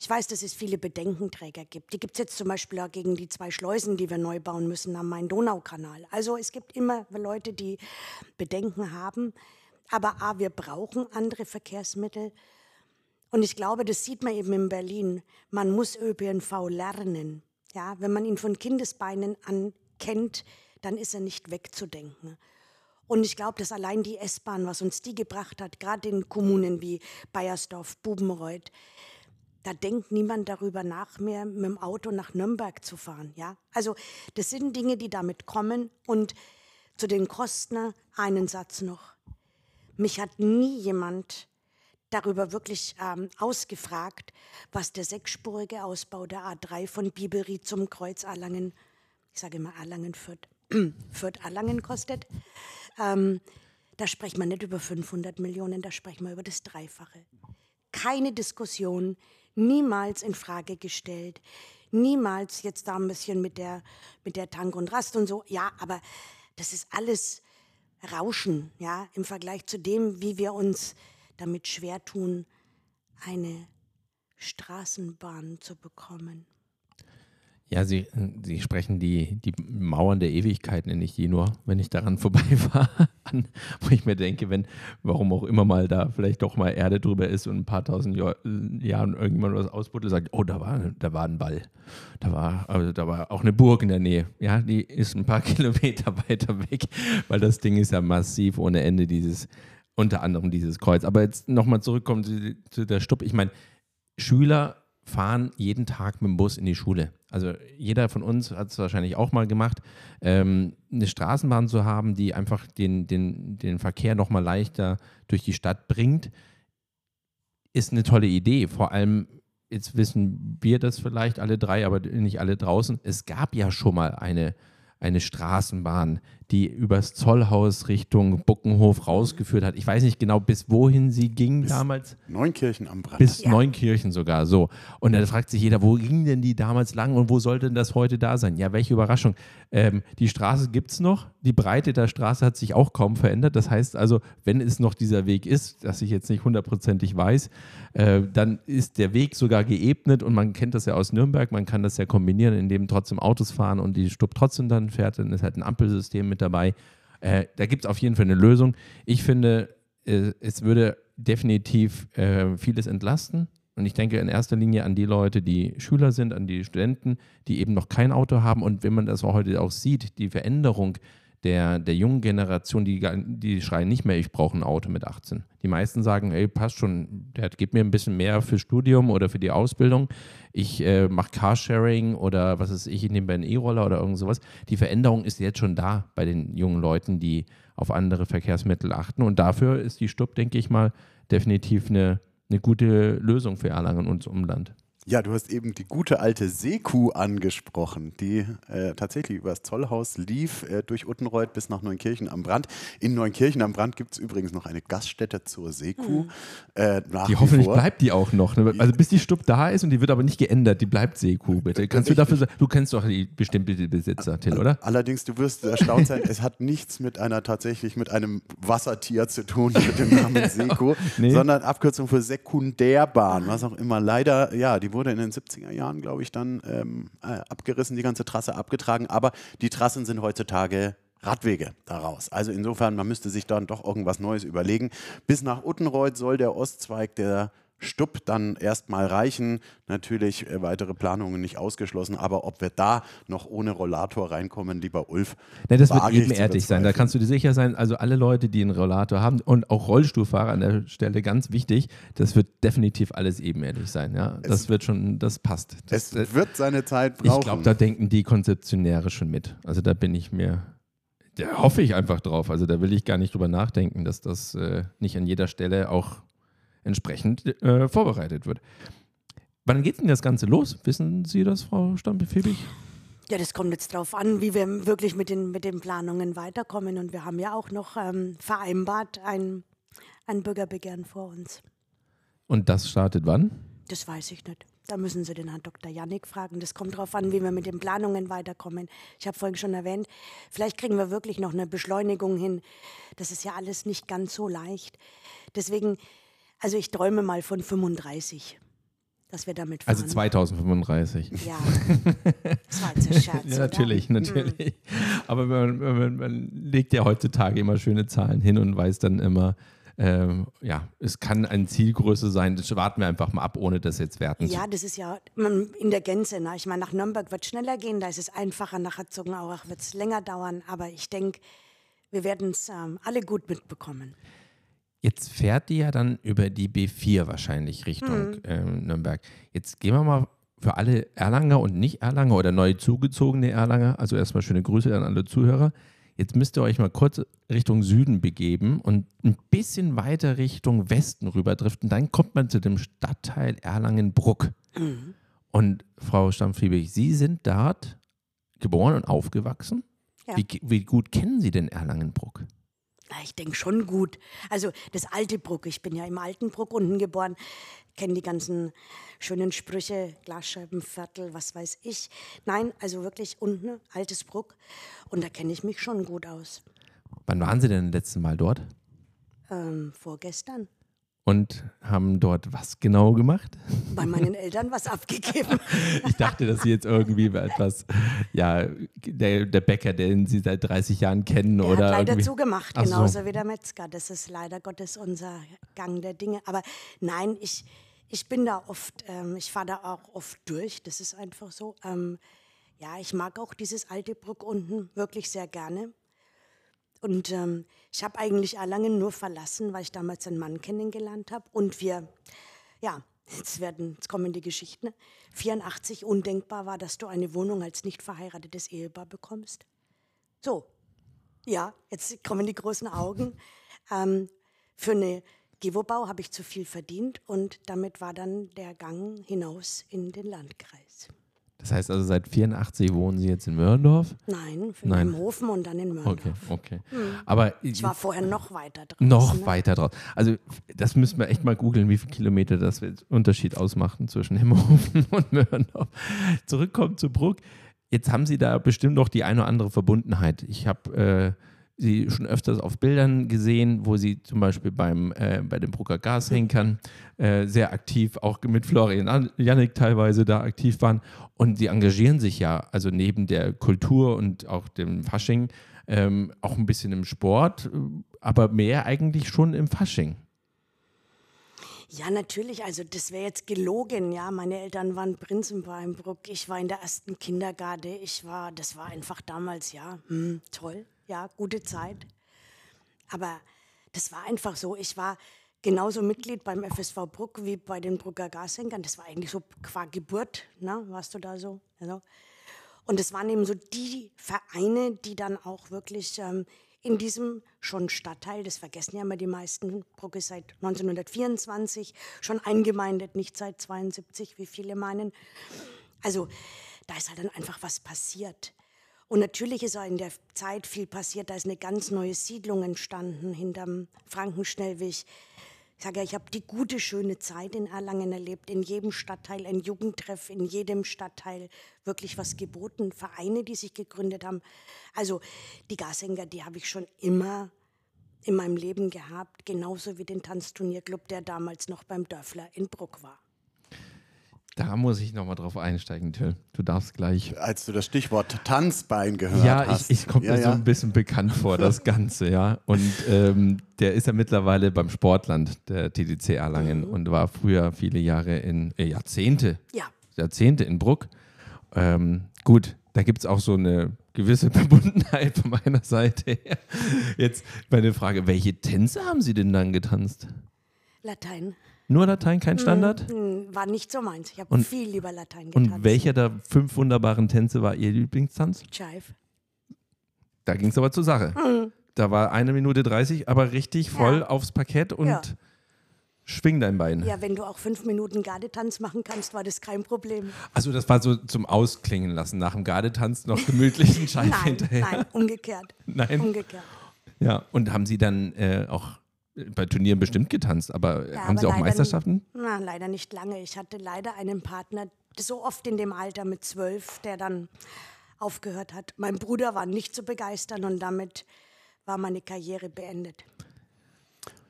S3: Ich weiß, dass es viele Bedenkenträger gibt. Die gibt es jetzt zum Beispiel auch gegen die zwei Schleusen, die wir neu bauen müssen am Main-Donau-Kanal. Also es gibt immer Leute, die Bedenken haben. Aber A, wir brauchen andere Verkehrsmittel. Und ich glaube, das sieht man eben in Berlin. Man muss ÖPNV lernen. Ja, wenn man ihn von Kindesbeinen an kennt, dann ist er nicht wegzudenken. Und ich glaube, dass allein die S-Bahn, was uns die gebracht hat, gerade in Kommunen wie Bayersdorf, Bubenreuth, da denkt niemand darüber nach, mehr mit dem Auto nach Nürnberg zu fahren. Ja? Also das sind Dinge, die damit kommen. Und zu den Kosten einen Satz noch. Mich hat nie jemand darüber wirklich ähm, ausgefragt, was der sechsspurige Ausbau der A3 von Biberried zum Kreuz Erlangen, ich sage immer Erlangen-Fürth, Fürth-Erlangen kostet. Ähm, da spricht man nicht über 500 Millionen, da sprechen wir über das Dreifache. Keine Diskussion, niemals in Frage gestellt, niemals jetzt da ein bisschen mit der, mit der Tank und Rast und so. Ja, aber das ist alles Rauschen, ja, im Vergleich zu dem, wie wir uns damit schwer tun, eine Straßenbahn zu bekommen.
S2: Ja, Sie, Sie sprechen die, die Mauern der Ewigkeit, nenne ich die nur, wenn ich daran vorbeifahre, an, wo ich mir denke, wenn, warum auch immer mal da vielleicht doch mal Erde drüber ist und ein paar tausend Jahr, Jahren irgendjemand was ausbuddelt, sagt, oh, da war, da war ein Ball. Da war, also da war auch eine Burg in der Nähe. Ja, die ist ein paar Kilometer weiter weg, weil das Ding ist ja massiv ohne Ende, dieses, unter anderem dieses Kreuz. Aber jetzt nochmal zurückkommen zu, zu der Stupp. Ich meine, Schüler fahren jeden Tag mit dem Bus in die Schule. Also jeder von uns hat es wahrscheinlich auch mal gemacht, ähm, eine Straßenbahn zu haben, die einfach den, den, den Verkehr nochmal leichter durch die Stadt bringt, ist eine tolle Idee. Vor allem, jetzt wissen wir das vielleicht alle drei, aber nicht alle draußen. Es gab ja schon mal eine eine Straßenbahn, die übers Zollhaus Richtung Buckenhof rausgeführt hat. Ich weiß nicht genau, bis wohin sie ging
S1: bis
S2: damals.
S1: Neunkirchen am Brand.
S2: Bis ja. Neunkirchen sogar, so. Und dann fragt sich jeder, wo ging denn die damals lang und wo sollte denn das heute da sein? Ja, welche Überraschung. Ähm, die Straße gibt es noch, die Breite der Straße hat sich auch kaum verändert. Das heißt also, wenn es noch dieser Weg ist, das ich jetzt nicht hundertprozentig weiß, äh, dann ist der Weg sogar geebnet und man kennt das ja aus Nürnberg, man kann das ja kombinieren, indem trotzdem Autos fahren und die Stub trotzdem dann fährt, dann ist halt ein Ampelsystem mit dabei. Äh, da gibt es auf jeden Fall eine Lösung. Ich finde, äh, es würde definitiv äh, vieles entlasten. Und ich denke in erster Linie an die Leute, die Schüler sind, an die Studenten, die eben noch kein Auto haben. Und wenn man das heute auch sieht, die Veränderung der, der jungen Generation, die, die schreien nicht mehr, ich brauche ein Auto mit 18. Die meisten sagen, ey, passt schon, der gibt mir ein bisschen mehr fürs Studium oder für die Ausbildung. Ich äh, mache Carsharing oder was ist ich, ich nehme einen E-Roller oder irgend sowas. Die Veränderung ist jetzt schon da bei den jungen Leuten, die auf andere Verkehrsmittel achten. Und dafür ist die Stub, denke ich mal, definitiv eine, eine gute Lösung für Erlangen und Umland.
S1: Ja, du hast eben die gute alte Seekuh angesprochen, die äh, tatsächlich übers Zollhaus lief, äh, durch Uttenreuth bis nach Neunkirchen am Brand. In Neunkirchen am Brand gibt es übrigens noch eine Gaststätte zur Seekuh. Mhm.
S2: Äh, die hoffentlich vor. bleibt die auch noch. Ne? Also bis die Stub da ist und die wird aber nicht geändert, die bleibt Seekuh, bitte. Kannst du dafür sagen, du kennst doch die bestimmte Besitzer, Till, oder?
S1: Allerdings, du wirst erstaunt sein, es hat nichts mit einer tatsächlich mit einem Wassertier zu tun, mit dem Namen Seekuh, nee. sondern Abkürzung für Sekundärbahn, was auch immer. Leider, ja, die wurde in den 70er Jahren, glaube ich, dann ähm, äh, abgerissen, die ganze Trasse abgetragen. Aber die Trassen sind heutzutage Radwege daraus. Also insofern, man müsste sich dann doch irgendwas Neues überlegen. Bis nach Uttenreuth soll der Ostzweig der Stupp dann erstmal reichen. Natürlich äh, weitere Planungen nicht ausgeschlossen, aber ob wir da noch ohne Rollator reinkommen, lieber Ulf.
S2: Ne, das wird ebenerdig sein, da kannst du dir sicher sein. Also alle Leute, die einen Rollator haben und auch Rollstuhlfahrer an der Stelle, ganz wichtig, das wird definitiv alles ebenerdig sein. Ja? Das es, wird schon, das passt.
S1: Das, es wird seine Zeit brauchen.
S2: Ich glaube, da denken die Konzeptionäre schon mit. Also da bin ich mir da hoffe ich einfach drauf. Also da will ich gar nicht drüber nachdenken, dass das äh, nicht an jeder Stelle auch entsprechend äh, vorbereitet wird. Wann geht denn das Ganze los? Wissen Sie das, Frau Stampel-Febig?
S3: Ja, das kommt jetzt darauf an, wie wir wirklich mit den, mit den Planungen weiterkommen. Und wir haben ja auch noch ähm, vereinbart ein, ein Bürgerbegehren vor uns.
S2: Und das startet wann?
S3: Das weiß ich nicht. Da müssen Sie den Herrn Dr. Jannik fragen. Das kommt darauf an, wie wir mit den Planungen weiterkommen. Ich habe vorhin schon erwähnt, vielleicht kriegen wir wirklich noch eine Beschleunigung hin. Das ist ja alles nicht ganz so leicht. Deswegen also ich träume mal von 35, dass wir damit
S2: fahren. Also 2035.
S3: Ja, das war jetzt ein Scherz.
S2: ja, natürlich, oder? natürlich. Mhm. Aber man, man, man, legt ja heutzutage immer schöne Zahlen hin und weiß dann immer, ähm, ja, es kann eine Zielgröße sein. Das warten wir einfach mal ab, ohne das jetzt werten
S3: Ja, das ist ja in der Gänze. Ne? Ich meine, nach Nürnberg wird es schneller gehen, da ist es einfacher, nach Herzogenaurach wird es länger dauern. Aber ich denke, wir werden es ähm, alle gut mitbekommen.
S2: Jetzt fährt die ja dann über die B4 wahrscheinlich Richtung hm. ähm, Nürnberg. Jetzt gehen wir mal für alle Erlanger und Nicht-Erlanger oder neu zugezogene Erlanger, also erstmal schöne Grüße an alle Zuhörer. Jetzt müsst ihr euch mal kurz Richtung Süden begeben und ein bisschen weiter Richtung Westen rüber driften. Dann kommt man zu dem Stadtteil Erlangen-Bruck. Mhm. Und Frau Stammfiebig, Sie sind dort geboren und aufgewachsen. Ja. Wie, wie gut kennen Sie denn Erlangen-Bruck?
S3: Ich denke schon gut. Also das alte Bruck, ich bin ja im alten Bruck unten geboren, kenne die ganzen schönen Sprüche, Glasscheibenviertel, was weiß ich. Nein, also wirklich unten, altes Bruck. Und da kenne ich mich schon gut aus.
S2: Wann waren Sie denn das letzte Mal dort?
S3: Ähm, vorgestern.
S2: Und haben dort was genau gemacht?
S3: Bei meinen Eltern was abgegeben.
S2: ich dachte, dass Sie jetzt irgendwie etwas, ja, der, der Bäcker, den Sie seit 30 Jahren kennen der oder.
S3: Hat leider
S2: irgendwie...
S3: zugemacht, genauso so. wie der Metzger. Das ist leider Gottes unser Gang der Dinge. Aber nein, ich, ich bin da oft, ähm, ich fahre da auch oft durch. Das ist einfach so. Ähm, ja, ich mag auch dieses alte Bruck unten wirklich sehr gerne. Und ähm, ich habe eigentlich Erlangen nur verlassen, weil ich damals einen Mann kennengelernt habe. Und wir, ja, jetzt, werden, jetzt kommen die Geschichten. 84 undenkbar war, dass du eine Wohnung als nicht verheiratetes Ehepaar bekommst. So, ja, jetzt kommen die großen Augen. Ähm, für eine Gewobau habe ich zu viel verdient und damit war dann der Gang hinaus in den Landkreis.
S2: Das heißt also, seit 84 wohnen Sie jetzt in Mörndorf?
S3: Nein, Nein. im Hofen und dann in Mörndorf.
S2: Okay, okay. Hm. Aber
S3: ich war vorher noch weiter draußen.
S2: Noch ne? weiter draußen. Also, das müssen wir echt mal googeln, wie viele Kilometer das Unterschied ausmachen zwischen Hemmerhofen und Mörndorf. Zurückkommen zu Bruck. Jetzt haben Sie da bestimmt noch die eine oder andere Verbundenheit. Ich habe. Äh, sie schon öfters auf Bildern gesehen, wo sie zum Beispiel beim, äh, bei dem Brucker Gashenkern äh, sehr aktiv, auch mit Florian Janik teilweise da aktiv waren. Und sie engagieren sich ja, also neben der Kultur und auch dem Fasching, ähm, auch ein bisschen im Sport, aber mehr eigentlich schon im Fasching.
S3: Ja, natürlich. Also das wäre jetzt gelogen. Ja, meine Eltern waren Prinzen Bruck. Ich war in der ersten Kindergarte. Ich war, das war einfach damals ja hm, toll ja, gute Zeit. Aber das war einfach so. Ich war genauso Mitglied beim FSV Bruck wie bei den Brucker Gashenkern. Das war eigentlich so qua Geburt, ne? warst du da so? Also. Und es waren eben so die Vereine, die dann auch wirklich ähm, in diesem schon Stadtteil, das vergessen ja immer die meisten, Bruck ist seit 1924 schon eingemeindet, nicht seit 72, wie viele meinen. Also da ist halt dann einfach was passiert. Und natürlich ist auch in der Zeit viel passiert. Da ist eine ganz neue Siedlung entstanden hinterm Frankenschnellweg. Ich sage ja, ich habe die gute, schöne Zeit in Erlangen erlebt. In jedem Stadtteil ein Jugendtreff, in jedem Stadtteil wirklich was geboten. Vereine, die sich gegründet haben. Also die Gassänger, die habe ich schon immer in meinem Leben gehabt. Genauso wie den Tanzturnierclub, der damals noch beim Dörfler in Bruck war.
S2: Da muss ich nochmal drauf einsteigen, Till. Du darfst gleich.
S1: Als du das Stichwort Tanzbein gehört
S2: ja,
S1: hast.
S2: Ja, ich, ich komme ja, mir ja. so ein bisschen bekannt vor, das Ganze, ja. Und ähm, der ist ja mittlerweile beim Sportland, der TDC Erlangen, mhm. und war früher viele Jahre in, äh, Jahrzehnte,
S3: ja.
S2: Jahrzehnte in Bruck. Ähm, gut, da gibt es auch so eine gewisse Verbundenheit von meiner Seite her. Jetzt meine Frage, welche Tänze haben Sie denn dann getanzt?
S3: Latein.
S2: Nur Latein, kein Standard?
S3: Mm, war nicht so meins. Ich habe viel lieber Latein
S2: getanzt. Und welcher der fünf wunderbaren Tänze war Ihr Lieblingstanz?
S3: Jive.
S2: Da ging es aber zur Sache. Mhm. Da war eine Minute 30, aber richtig voll ja. aufs Parkett und ja. schwing dein Bein.
S3: Ja, wenn du auch fünf Minuten Gardetanz machen kannst, war das kein Problem.
S2: Also das war so zum Ausklingen lassen. Nach dem Gardetanz noch gemütlichen Schein
S3: nein,
S2: hinterher.
S3: Nein, umgekehrt.
S2: Nein.
S3: Umgekehrt.
S2: Ja, und haben Sie dann äh, auch bei Turnieren bestimmt getanzt, aber ja, haben aber Sie auch Meisterschaften?
S3: Na, leider nicht lange. Ich hatte leider einen Partner, so oft in dem Alter mit zwölf, der dann aufgehört hat. Mein Bruder war nicht zu begeistern und damit war meine Karriere beendet.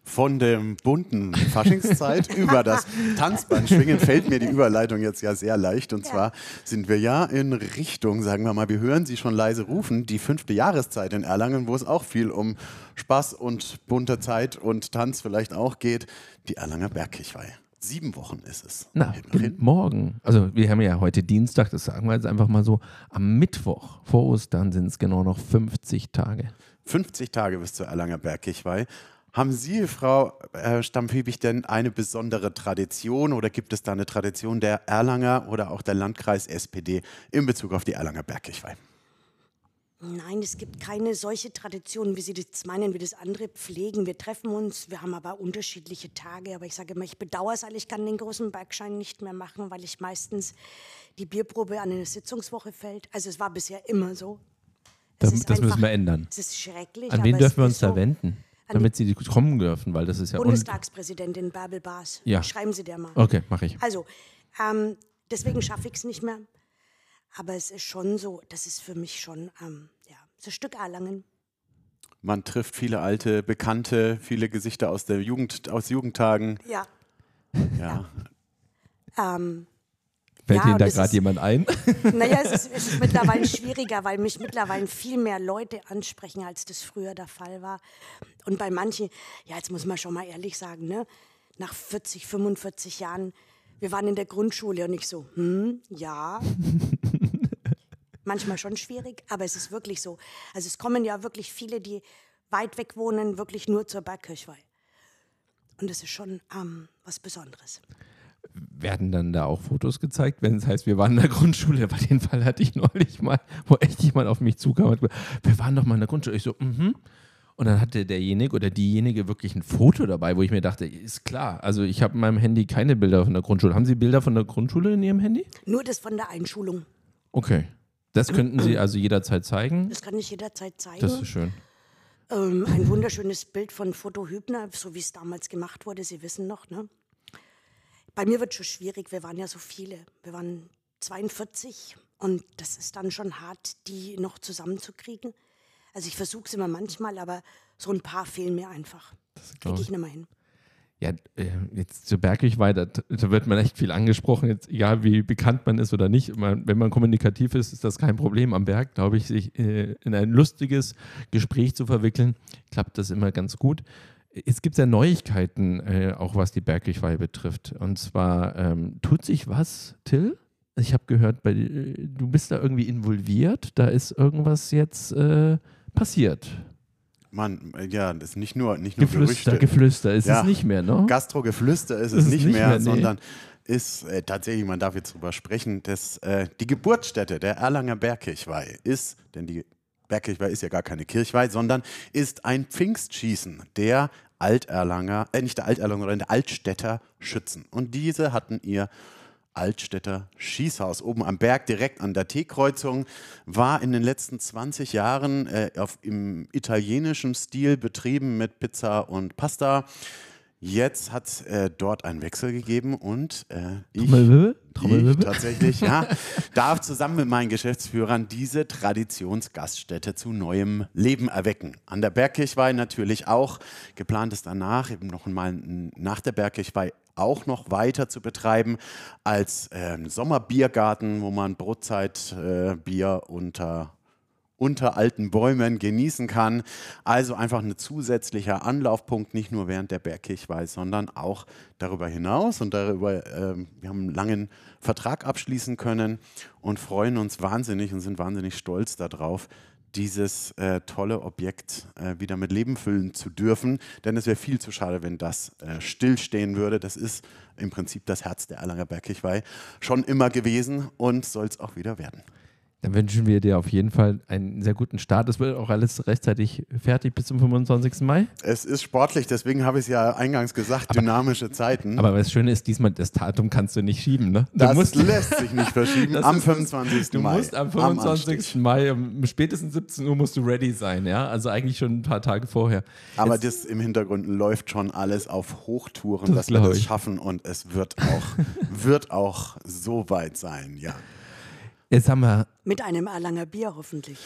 S1: Von dem bunten Faschingszeit über das Tanzband schwingen, fällt mir die Überleitung jetzt ja sehr leicht. Und ja. zwar sind wir ja in Richtung, sagen wir mal, wir hören sie schon leise rufen, die fünfte Jahreszeit in Erlangen, wo es auch viel um Spaß und bunte Zeit und Tanz vielleicht auch geht, die Erlanger Bergkirchweih. Sieben Wochen ist es.
S2: Na, morgen. Also wir haben ja heute Dienstag, das sagen wir jetzt einfach mal so. Am Mittwoch vor Ostern sind es genau noch 50 Tage.
S1: 50 Tage bis zur Erlanger Bergkirchweih. Haben Sie, Frau äh, Stammhübig, denn eine besondere Tradition oder gibt es da eine Tradition der Erlanger oder auch der Landkreis SPD in Bezug auf die Erlanger Bergkirchweih?
S3: Nein, es gibt keine solche Tradition, wie Sie das meinen, wie das andere pflegen. Wir treffen uns, wir haben aber unterschiedliche Tage. Aber ich sage immer, ich bedauere es, ich kann den großen Bergschein nicht mehr machen, weil ich meistens die Bierprobe an eine Sitzungswoche fällt. Also es war bisher immer so.
S2: Das, das einfach, müssen wir ändern.
S3: Es ist schrecklich.
S2: An wen dürfen wir uns so. da wenden? Damit Sie kommen dürfen, weil das ist ja
S3: Bundestagspräsidentin Bärbel Baas.
S2: Ja.
S3: Schreiben Sie der mal.
S2: Okay, mache ich.
S3: Also, ähm, deswegen schaffe ich es nicht mehr. Aber es ist schon so, das ist für mich schon ähm, ja, so ein Stück Erlangen.
S1: Man trifft viele alte Bekannte, viele Gesichter aus der Jugend, aus Jugendtagen.
S3: Ja.
S1: Ja.
S3: ja. Ähm,
S2: Fällt ja, Ihnen da gerade jemand ein?
S3: Naja, es ist, es ist mittlerweile schwieriger, weil mich mittlerweile viel mehr Leute ansprechen, als das früher der Fall war. Und bei manchen, ja, jetzt muss man schon mal ehrlich sagen, ne, nach 40, 45 Jahren, wir waren in der Grundschule und ich so, hm, ja. Manchmal schon schwierig, aber es ist wirklich so. Also es kommen ja wirklich viele, die weit weg wohnen, wirklich nur zur Bergkirchweih. Und das ist schon ähm, was Besonderes
S2: werden dann da auch Fotos gezeigt, wenn es heißt, wir waren in der Grundschule. Bei den Fall hatte ich neulich mal, wo echt jemand auf mich zukam und gesagt, wir waren doch mal in der Grundschule. Ich so, mhm. Und dann hatte derjenige oder diejenige wirklich ein Foto dabei, wo ich mir dachte, ist klar. Also ich habe in meinem Handy keine Bilder von der Grundschule. Haben Sie Bilder von der Grundschule in Ihrem Handy?
S3: Nur das von der Einschulung.
S2: Okay. Das könnten Sie also jederzeit zeigen?
S3: Das kann ich jederzeit zeigen.
S2: Das ist schön.
S3: Ähm, ein wunderschönes Bild von Foto Hübner, so wie es damals gemacht wurde. Sie wissen noch, ne? Bei mir wird es schon schwierig, wir waren ja so viele. Wir waren 42 und das ist dann schon hart, die noch zusammenzukriegen. Also ich versuche es immer manchmal, aber so ein paar fehlen mir einfach. Das kriege ich nicht mehr hin.
S2: Ja, äh, jetzt so bergig weiter, da wird man echt viel angesprochen, jetzt, egal wie bekannt man ist oder nicht. wenn man kommunikativ ist, ist das kein Problem am Berg, glaube ich, sich äh, in ein lustiges Gespräch zu verwickeln, klappt das immer ganz gut. Es gibt ja Neuigkeiten, äh, auch was die Bergkirchweih betrifft. Und zwar ähm, tut sich was, Till? Ich habe gehört, bei, äh, du bist da irgendwie involviert. Da ist irgendwas jetzt äh, passiert.
S1: Mann, ja, das ist nicht nur, nicht nur
S2: Geflüster, Gerüchte. Geflüster ist ja, es nicht mehr, ne?
S1: Gastro-Geflüster ist, ist es nicht, nicht mehr, mehr nee. sondern ist äh, tatsächlich, man darf jetzt drüber sprechen, dass äh, die Geburtsstätte der Erlanger Bergkirchweih ist, denn die Bergkirchweih ist ja gar keine Kirchweih, sondern ist ein Pfingstschießen der Alterlanger, äh nicht der Alterlanger, sondern der Altstädter Schützen. Und diese hatten ihr Altstädter Schießhaus oben am Berg, direkt an der T-Kreuzung, war in den letzten 20 Jahren äh, auf, im italienischen Stil betrieben mit Pizza und Pasta. Jetzt hat es äh, dort einen Wechsel gegeben und äh, ich, ich tatsächlich ja, darf zusammen mit meinen Geschäftsführern diese Traditionsgaststätte zu neuem Leben erwecken. An der Bergkirchweih natürlich auch. Geplant ist danach eben noch einmal nach der Bergkirchweih auch noch weiter zu betreiben als äh, Sommerbiergarten, wo man Brotzeitbier äh, unter unter alten Bäumen genießen kann. Also einfach ein zusätzlicher Anlaufpunkt, nicht nur während der Bergkirchweih, sondern auch darüber hinaus. Und darüber, äh, wir haben einen langen Vertrag abschließen können und freuen uns wahnsinnig und sind wahnsinnig stolz darauf, dieses äh, tolle Objekt äh, wieder mit Leben füllen zu dürfen. Denn es wäre viel zu schade, wenn das äh, stillstehen würde. Das ist im Prinzip das Herz der Erlanger Bergkirchweih schon immer gewesen und soll es auch wieder werden.
S2: Dann wünschen wir dir auf jeden Fall einen sehr guten Start. Es wird auch alles rechtzeitig fertig bis zum 25. Mai.
S1: Es ist sportlich, deswegen habe ich es ja eingangs gesagt, aber, dynamische Zeiten.
S2: Aber das Schöne ist, diesmal das Datum kannst du nicht schieben. Ne?
S1: Du das musst, lässt sich nicht verschieben am 25.
S2: Du
S1: Mai.
S2: musst am 25. Am Mai um spätestens 17 Uhr musst du ready sein. Ja? Also eigentlich schon ein paar Tage vorher.
S1: Aber Jetzt, das im Hintergrund läuft schon alles auf Hochtouren, das dass wir das schaffen und es wird auch, wird auch so weit sein, ja.
S2: Jetzt haben wir.
S3: Mit einem Erlanger Bier hoffentlich.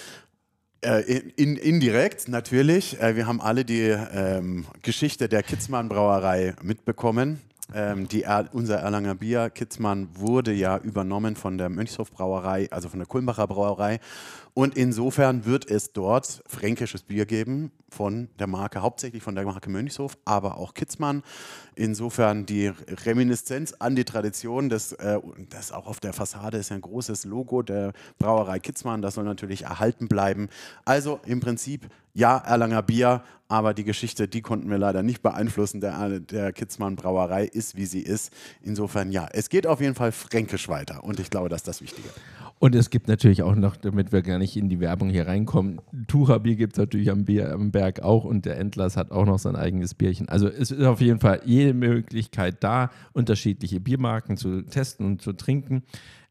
S1: Äh, in, indirekt natürlich. Äh, wir haben alle die ähm, Geschichte der Kitzmann Brauerei mitbekommen. Ähm, die er unser Erlanger Bier Kitzmann wurde ja übernommen von der Mönchshof Brauerei, also von der Kulmbacher Brauerei. Und insofern wird es dort fränkisches Bier geben von der Marke, hauptsächlich von der Marke Mönchshof, aber auch Kitzmann. Insofern die Reminiszenz an die Tradition, das, äh, das auch auf der Fassade ist ein großes Logo der Brauerei Kitzmann, das soll natürlich erhalten bleiben. Also im Prinzip ja, Erlanger Bier, aber die Geschichte, die konnten wir leider nicht beeinflussen. Der, der Kitzmann Brauerei ist, wie sie ist. Insofern ja, es geht auf jeden Fall fränkisch weiter und ich glaube, das ist das Wichtige.
S2: Und es gibt natürlich auch noch, damit wir gar nicht in die Werbung hier reinkommen, Tucher-Bier gibt es natürlich am, Bier, am Berg auch und der Endlers hat auch noch sein eigenes Bierchen. Also es ist auf jeden Fall jede Möglichkeit da, unterschiedliche Biermarken zu testen und zu trinken.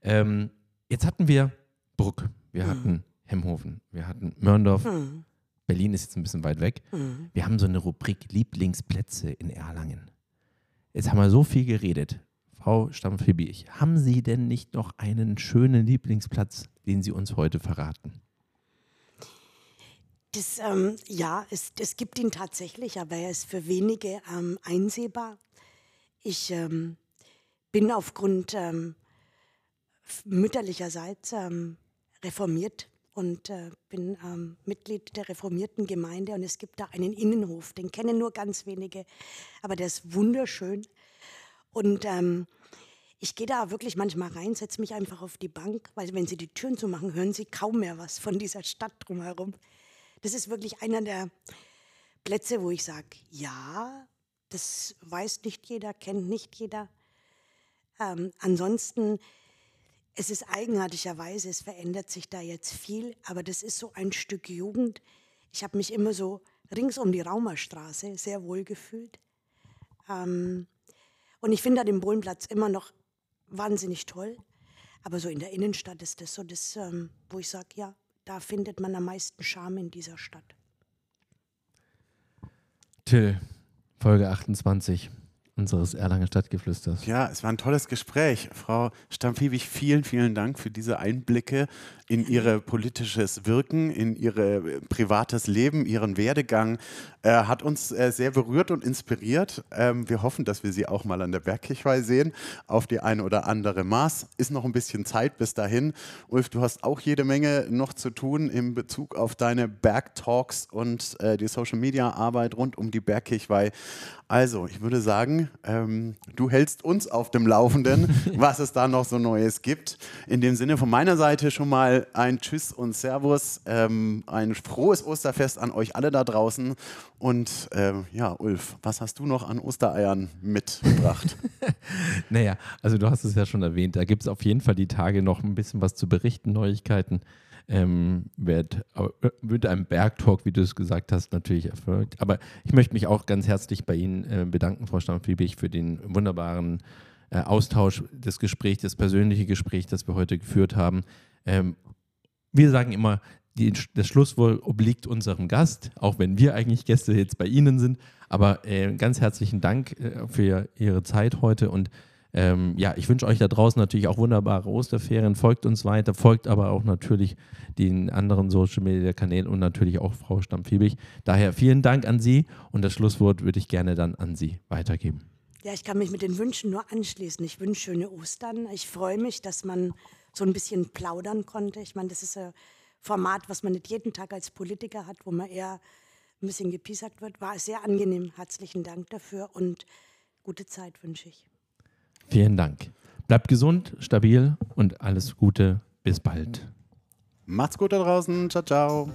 S2: Ähm, jetzt hatten wir Bruck, wir hm. hatten Hemhofen, wir hatten Mörndorf. Hm. Berlin ist jetzt ein bisschen weit weg. Mhm. Wir haben so eine Rubrik Lieblingsplätze in Erlangen. Jetzt haben wir so viel geredet. Frau Stampfibich, haben Sie denn nicht noch einen schönen Lieblingsplatz, den Sie uns heute verraten?
S3: Das, ähm, ja, es, es, gibt ihn tatsächlich, aber er ist für wenige ähm, einsehbar. Ich ähm, bin aufgrund ähm, mütterlicherseits ähm, reformiert und äh, bin ähm, Mitglied der reformierten Gemeinde und es gibt da einen Innenhof, den kennen nur ganz wenige, aber der ist wunderschön. Und ähm, ich gehe da wirklich manchmal rein, setze mich einfach auf die Bank, weil wenn sie die Türen zu machen, hören sie kaum mehr was von dieser Stadt drumherum. Das ist wirklich einer der Plätze, wo ich sage, ja, das weiß nicht jeder, kennt nicht jeder. Ähm, ansonsten es ist eigenartigerweise, es verändert sich da jetzt viel, aber das ist so ein Stück Jugend. Ich habe mich immer so rings um die Raumerstraße sehr wohl gefühlt. Ähm, und ich finde den Bohlenplatz immer noch wahnsinnig toll. Aber so in der Innenstadt ist das so das, ähm, wo ich sage, ja, da findet man am meisten Charme in dieser Stadt.
S2: Till, Folge 28 unseres Erlanger Stadtgeflüsters.
S1: Ja, es war ein tolles Gespräch. Frau Stampfiewig, vielen, vielen Dank für diese Einblicke in Ihr politisches Wirken, in Ihr äh, privates Leben, Ihren Werdegang. Äh, hat uns äh, sehr berührt und inspiriert. Ähm, wir hoffen, dass wir Sie auch mal an der Bergkirchweih sehen, auf die eine oder andere Maß. Ist noch ein bisschen Zeit bis dahin. Ulf, du hast auch jede Menge noch zu tun in Bezug auf deine Bergtalks und äh, die Social-Media-Arbeit rund um die Bergkirchweih. Also, ich würde sagen, ähm, du hältst uns auf dem Laufenden, was es da noch so Neues gibt. In dem Sinne von meiner Seite schon mal ein Tschüss und Servus, ähm, ein frohes Osterfest an euch alle da draußen. Und ähm, ja, Ulf, was hast du noch an Ostereiern mitgebracht?
S2: naja, also du hast es ja schon erwähnt, da gibt es auf jeden Fall die Tage noch ein bisschen was zu berichten, Neuigkeiten ähm, wird, wird einem Bergtalk, wie du es gesagt hast, natürlich erfolgt. Aber ich möchte mich auch ganz herzlich bei Ihnen äh, bedanken, Frau Stammfiebig, für den wunderbaren äh, Austausch, das Gespräch, das persönliche Gespräch, das wir heute geführt haben. Ähm, wir sagen immer, die, das Schlusswort obliegt unserem Gast, auch wenn wir eigentlich Gäste jetzt bei Ihnen sind. Aber äh, ganz herzlichen Dank äh, für Ihre Zeit heute und ähm, ja, ich wünsche euch da draußen natürlich auch wunderbare Osterferien. Folgt uns weiter, folgt aber auch natürlich den anderen Social Media Kanälen und natürlich auch Frau Stammfiebig. Daher vielen Dank an Sie und das Schlusswort würde ich gerne dann an Sie weitergeben.
S3: Ja, ich kann mich mit den Wünschen nur anschließen. Ich wünsche schöne Ostern. Ich freue mich, dass man so ein bisschen plaudern konnte. Ich meine, das ist ein Format, was man nicht jeden Tag als Politiker hat, wo man eher ein bisschen gepiesackt wird. War sehr angenehm. Herzlichen Dank dafür und gute Zeit wünsche ich.
S2: Vielen Dank. Bleibt gesund, stabil und alles Gute. Bis bald.
S1: Macht's gut da draußen. Ciao, ciao.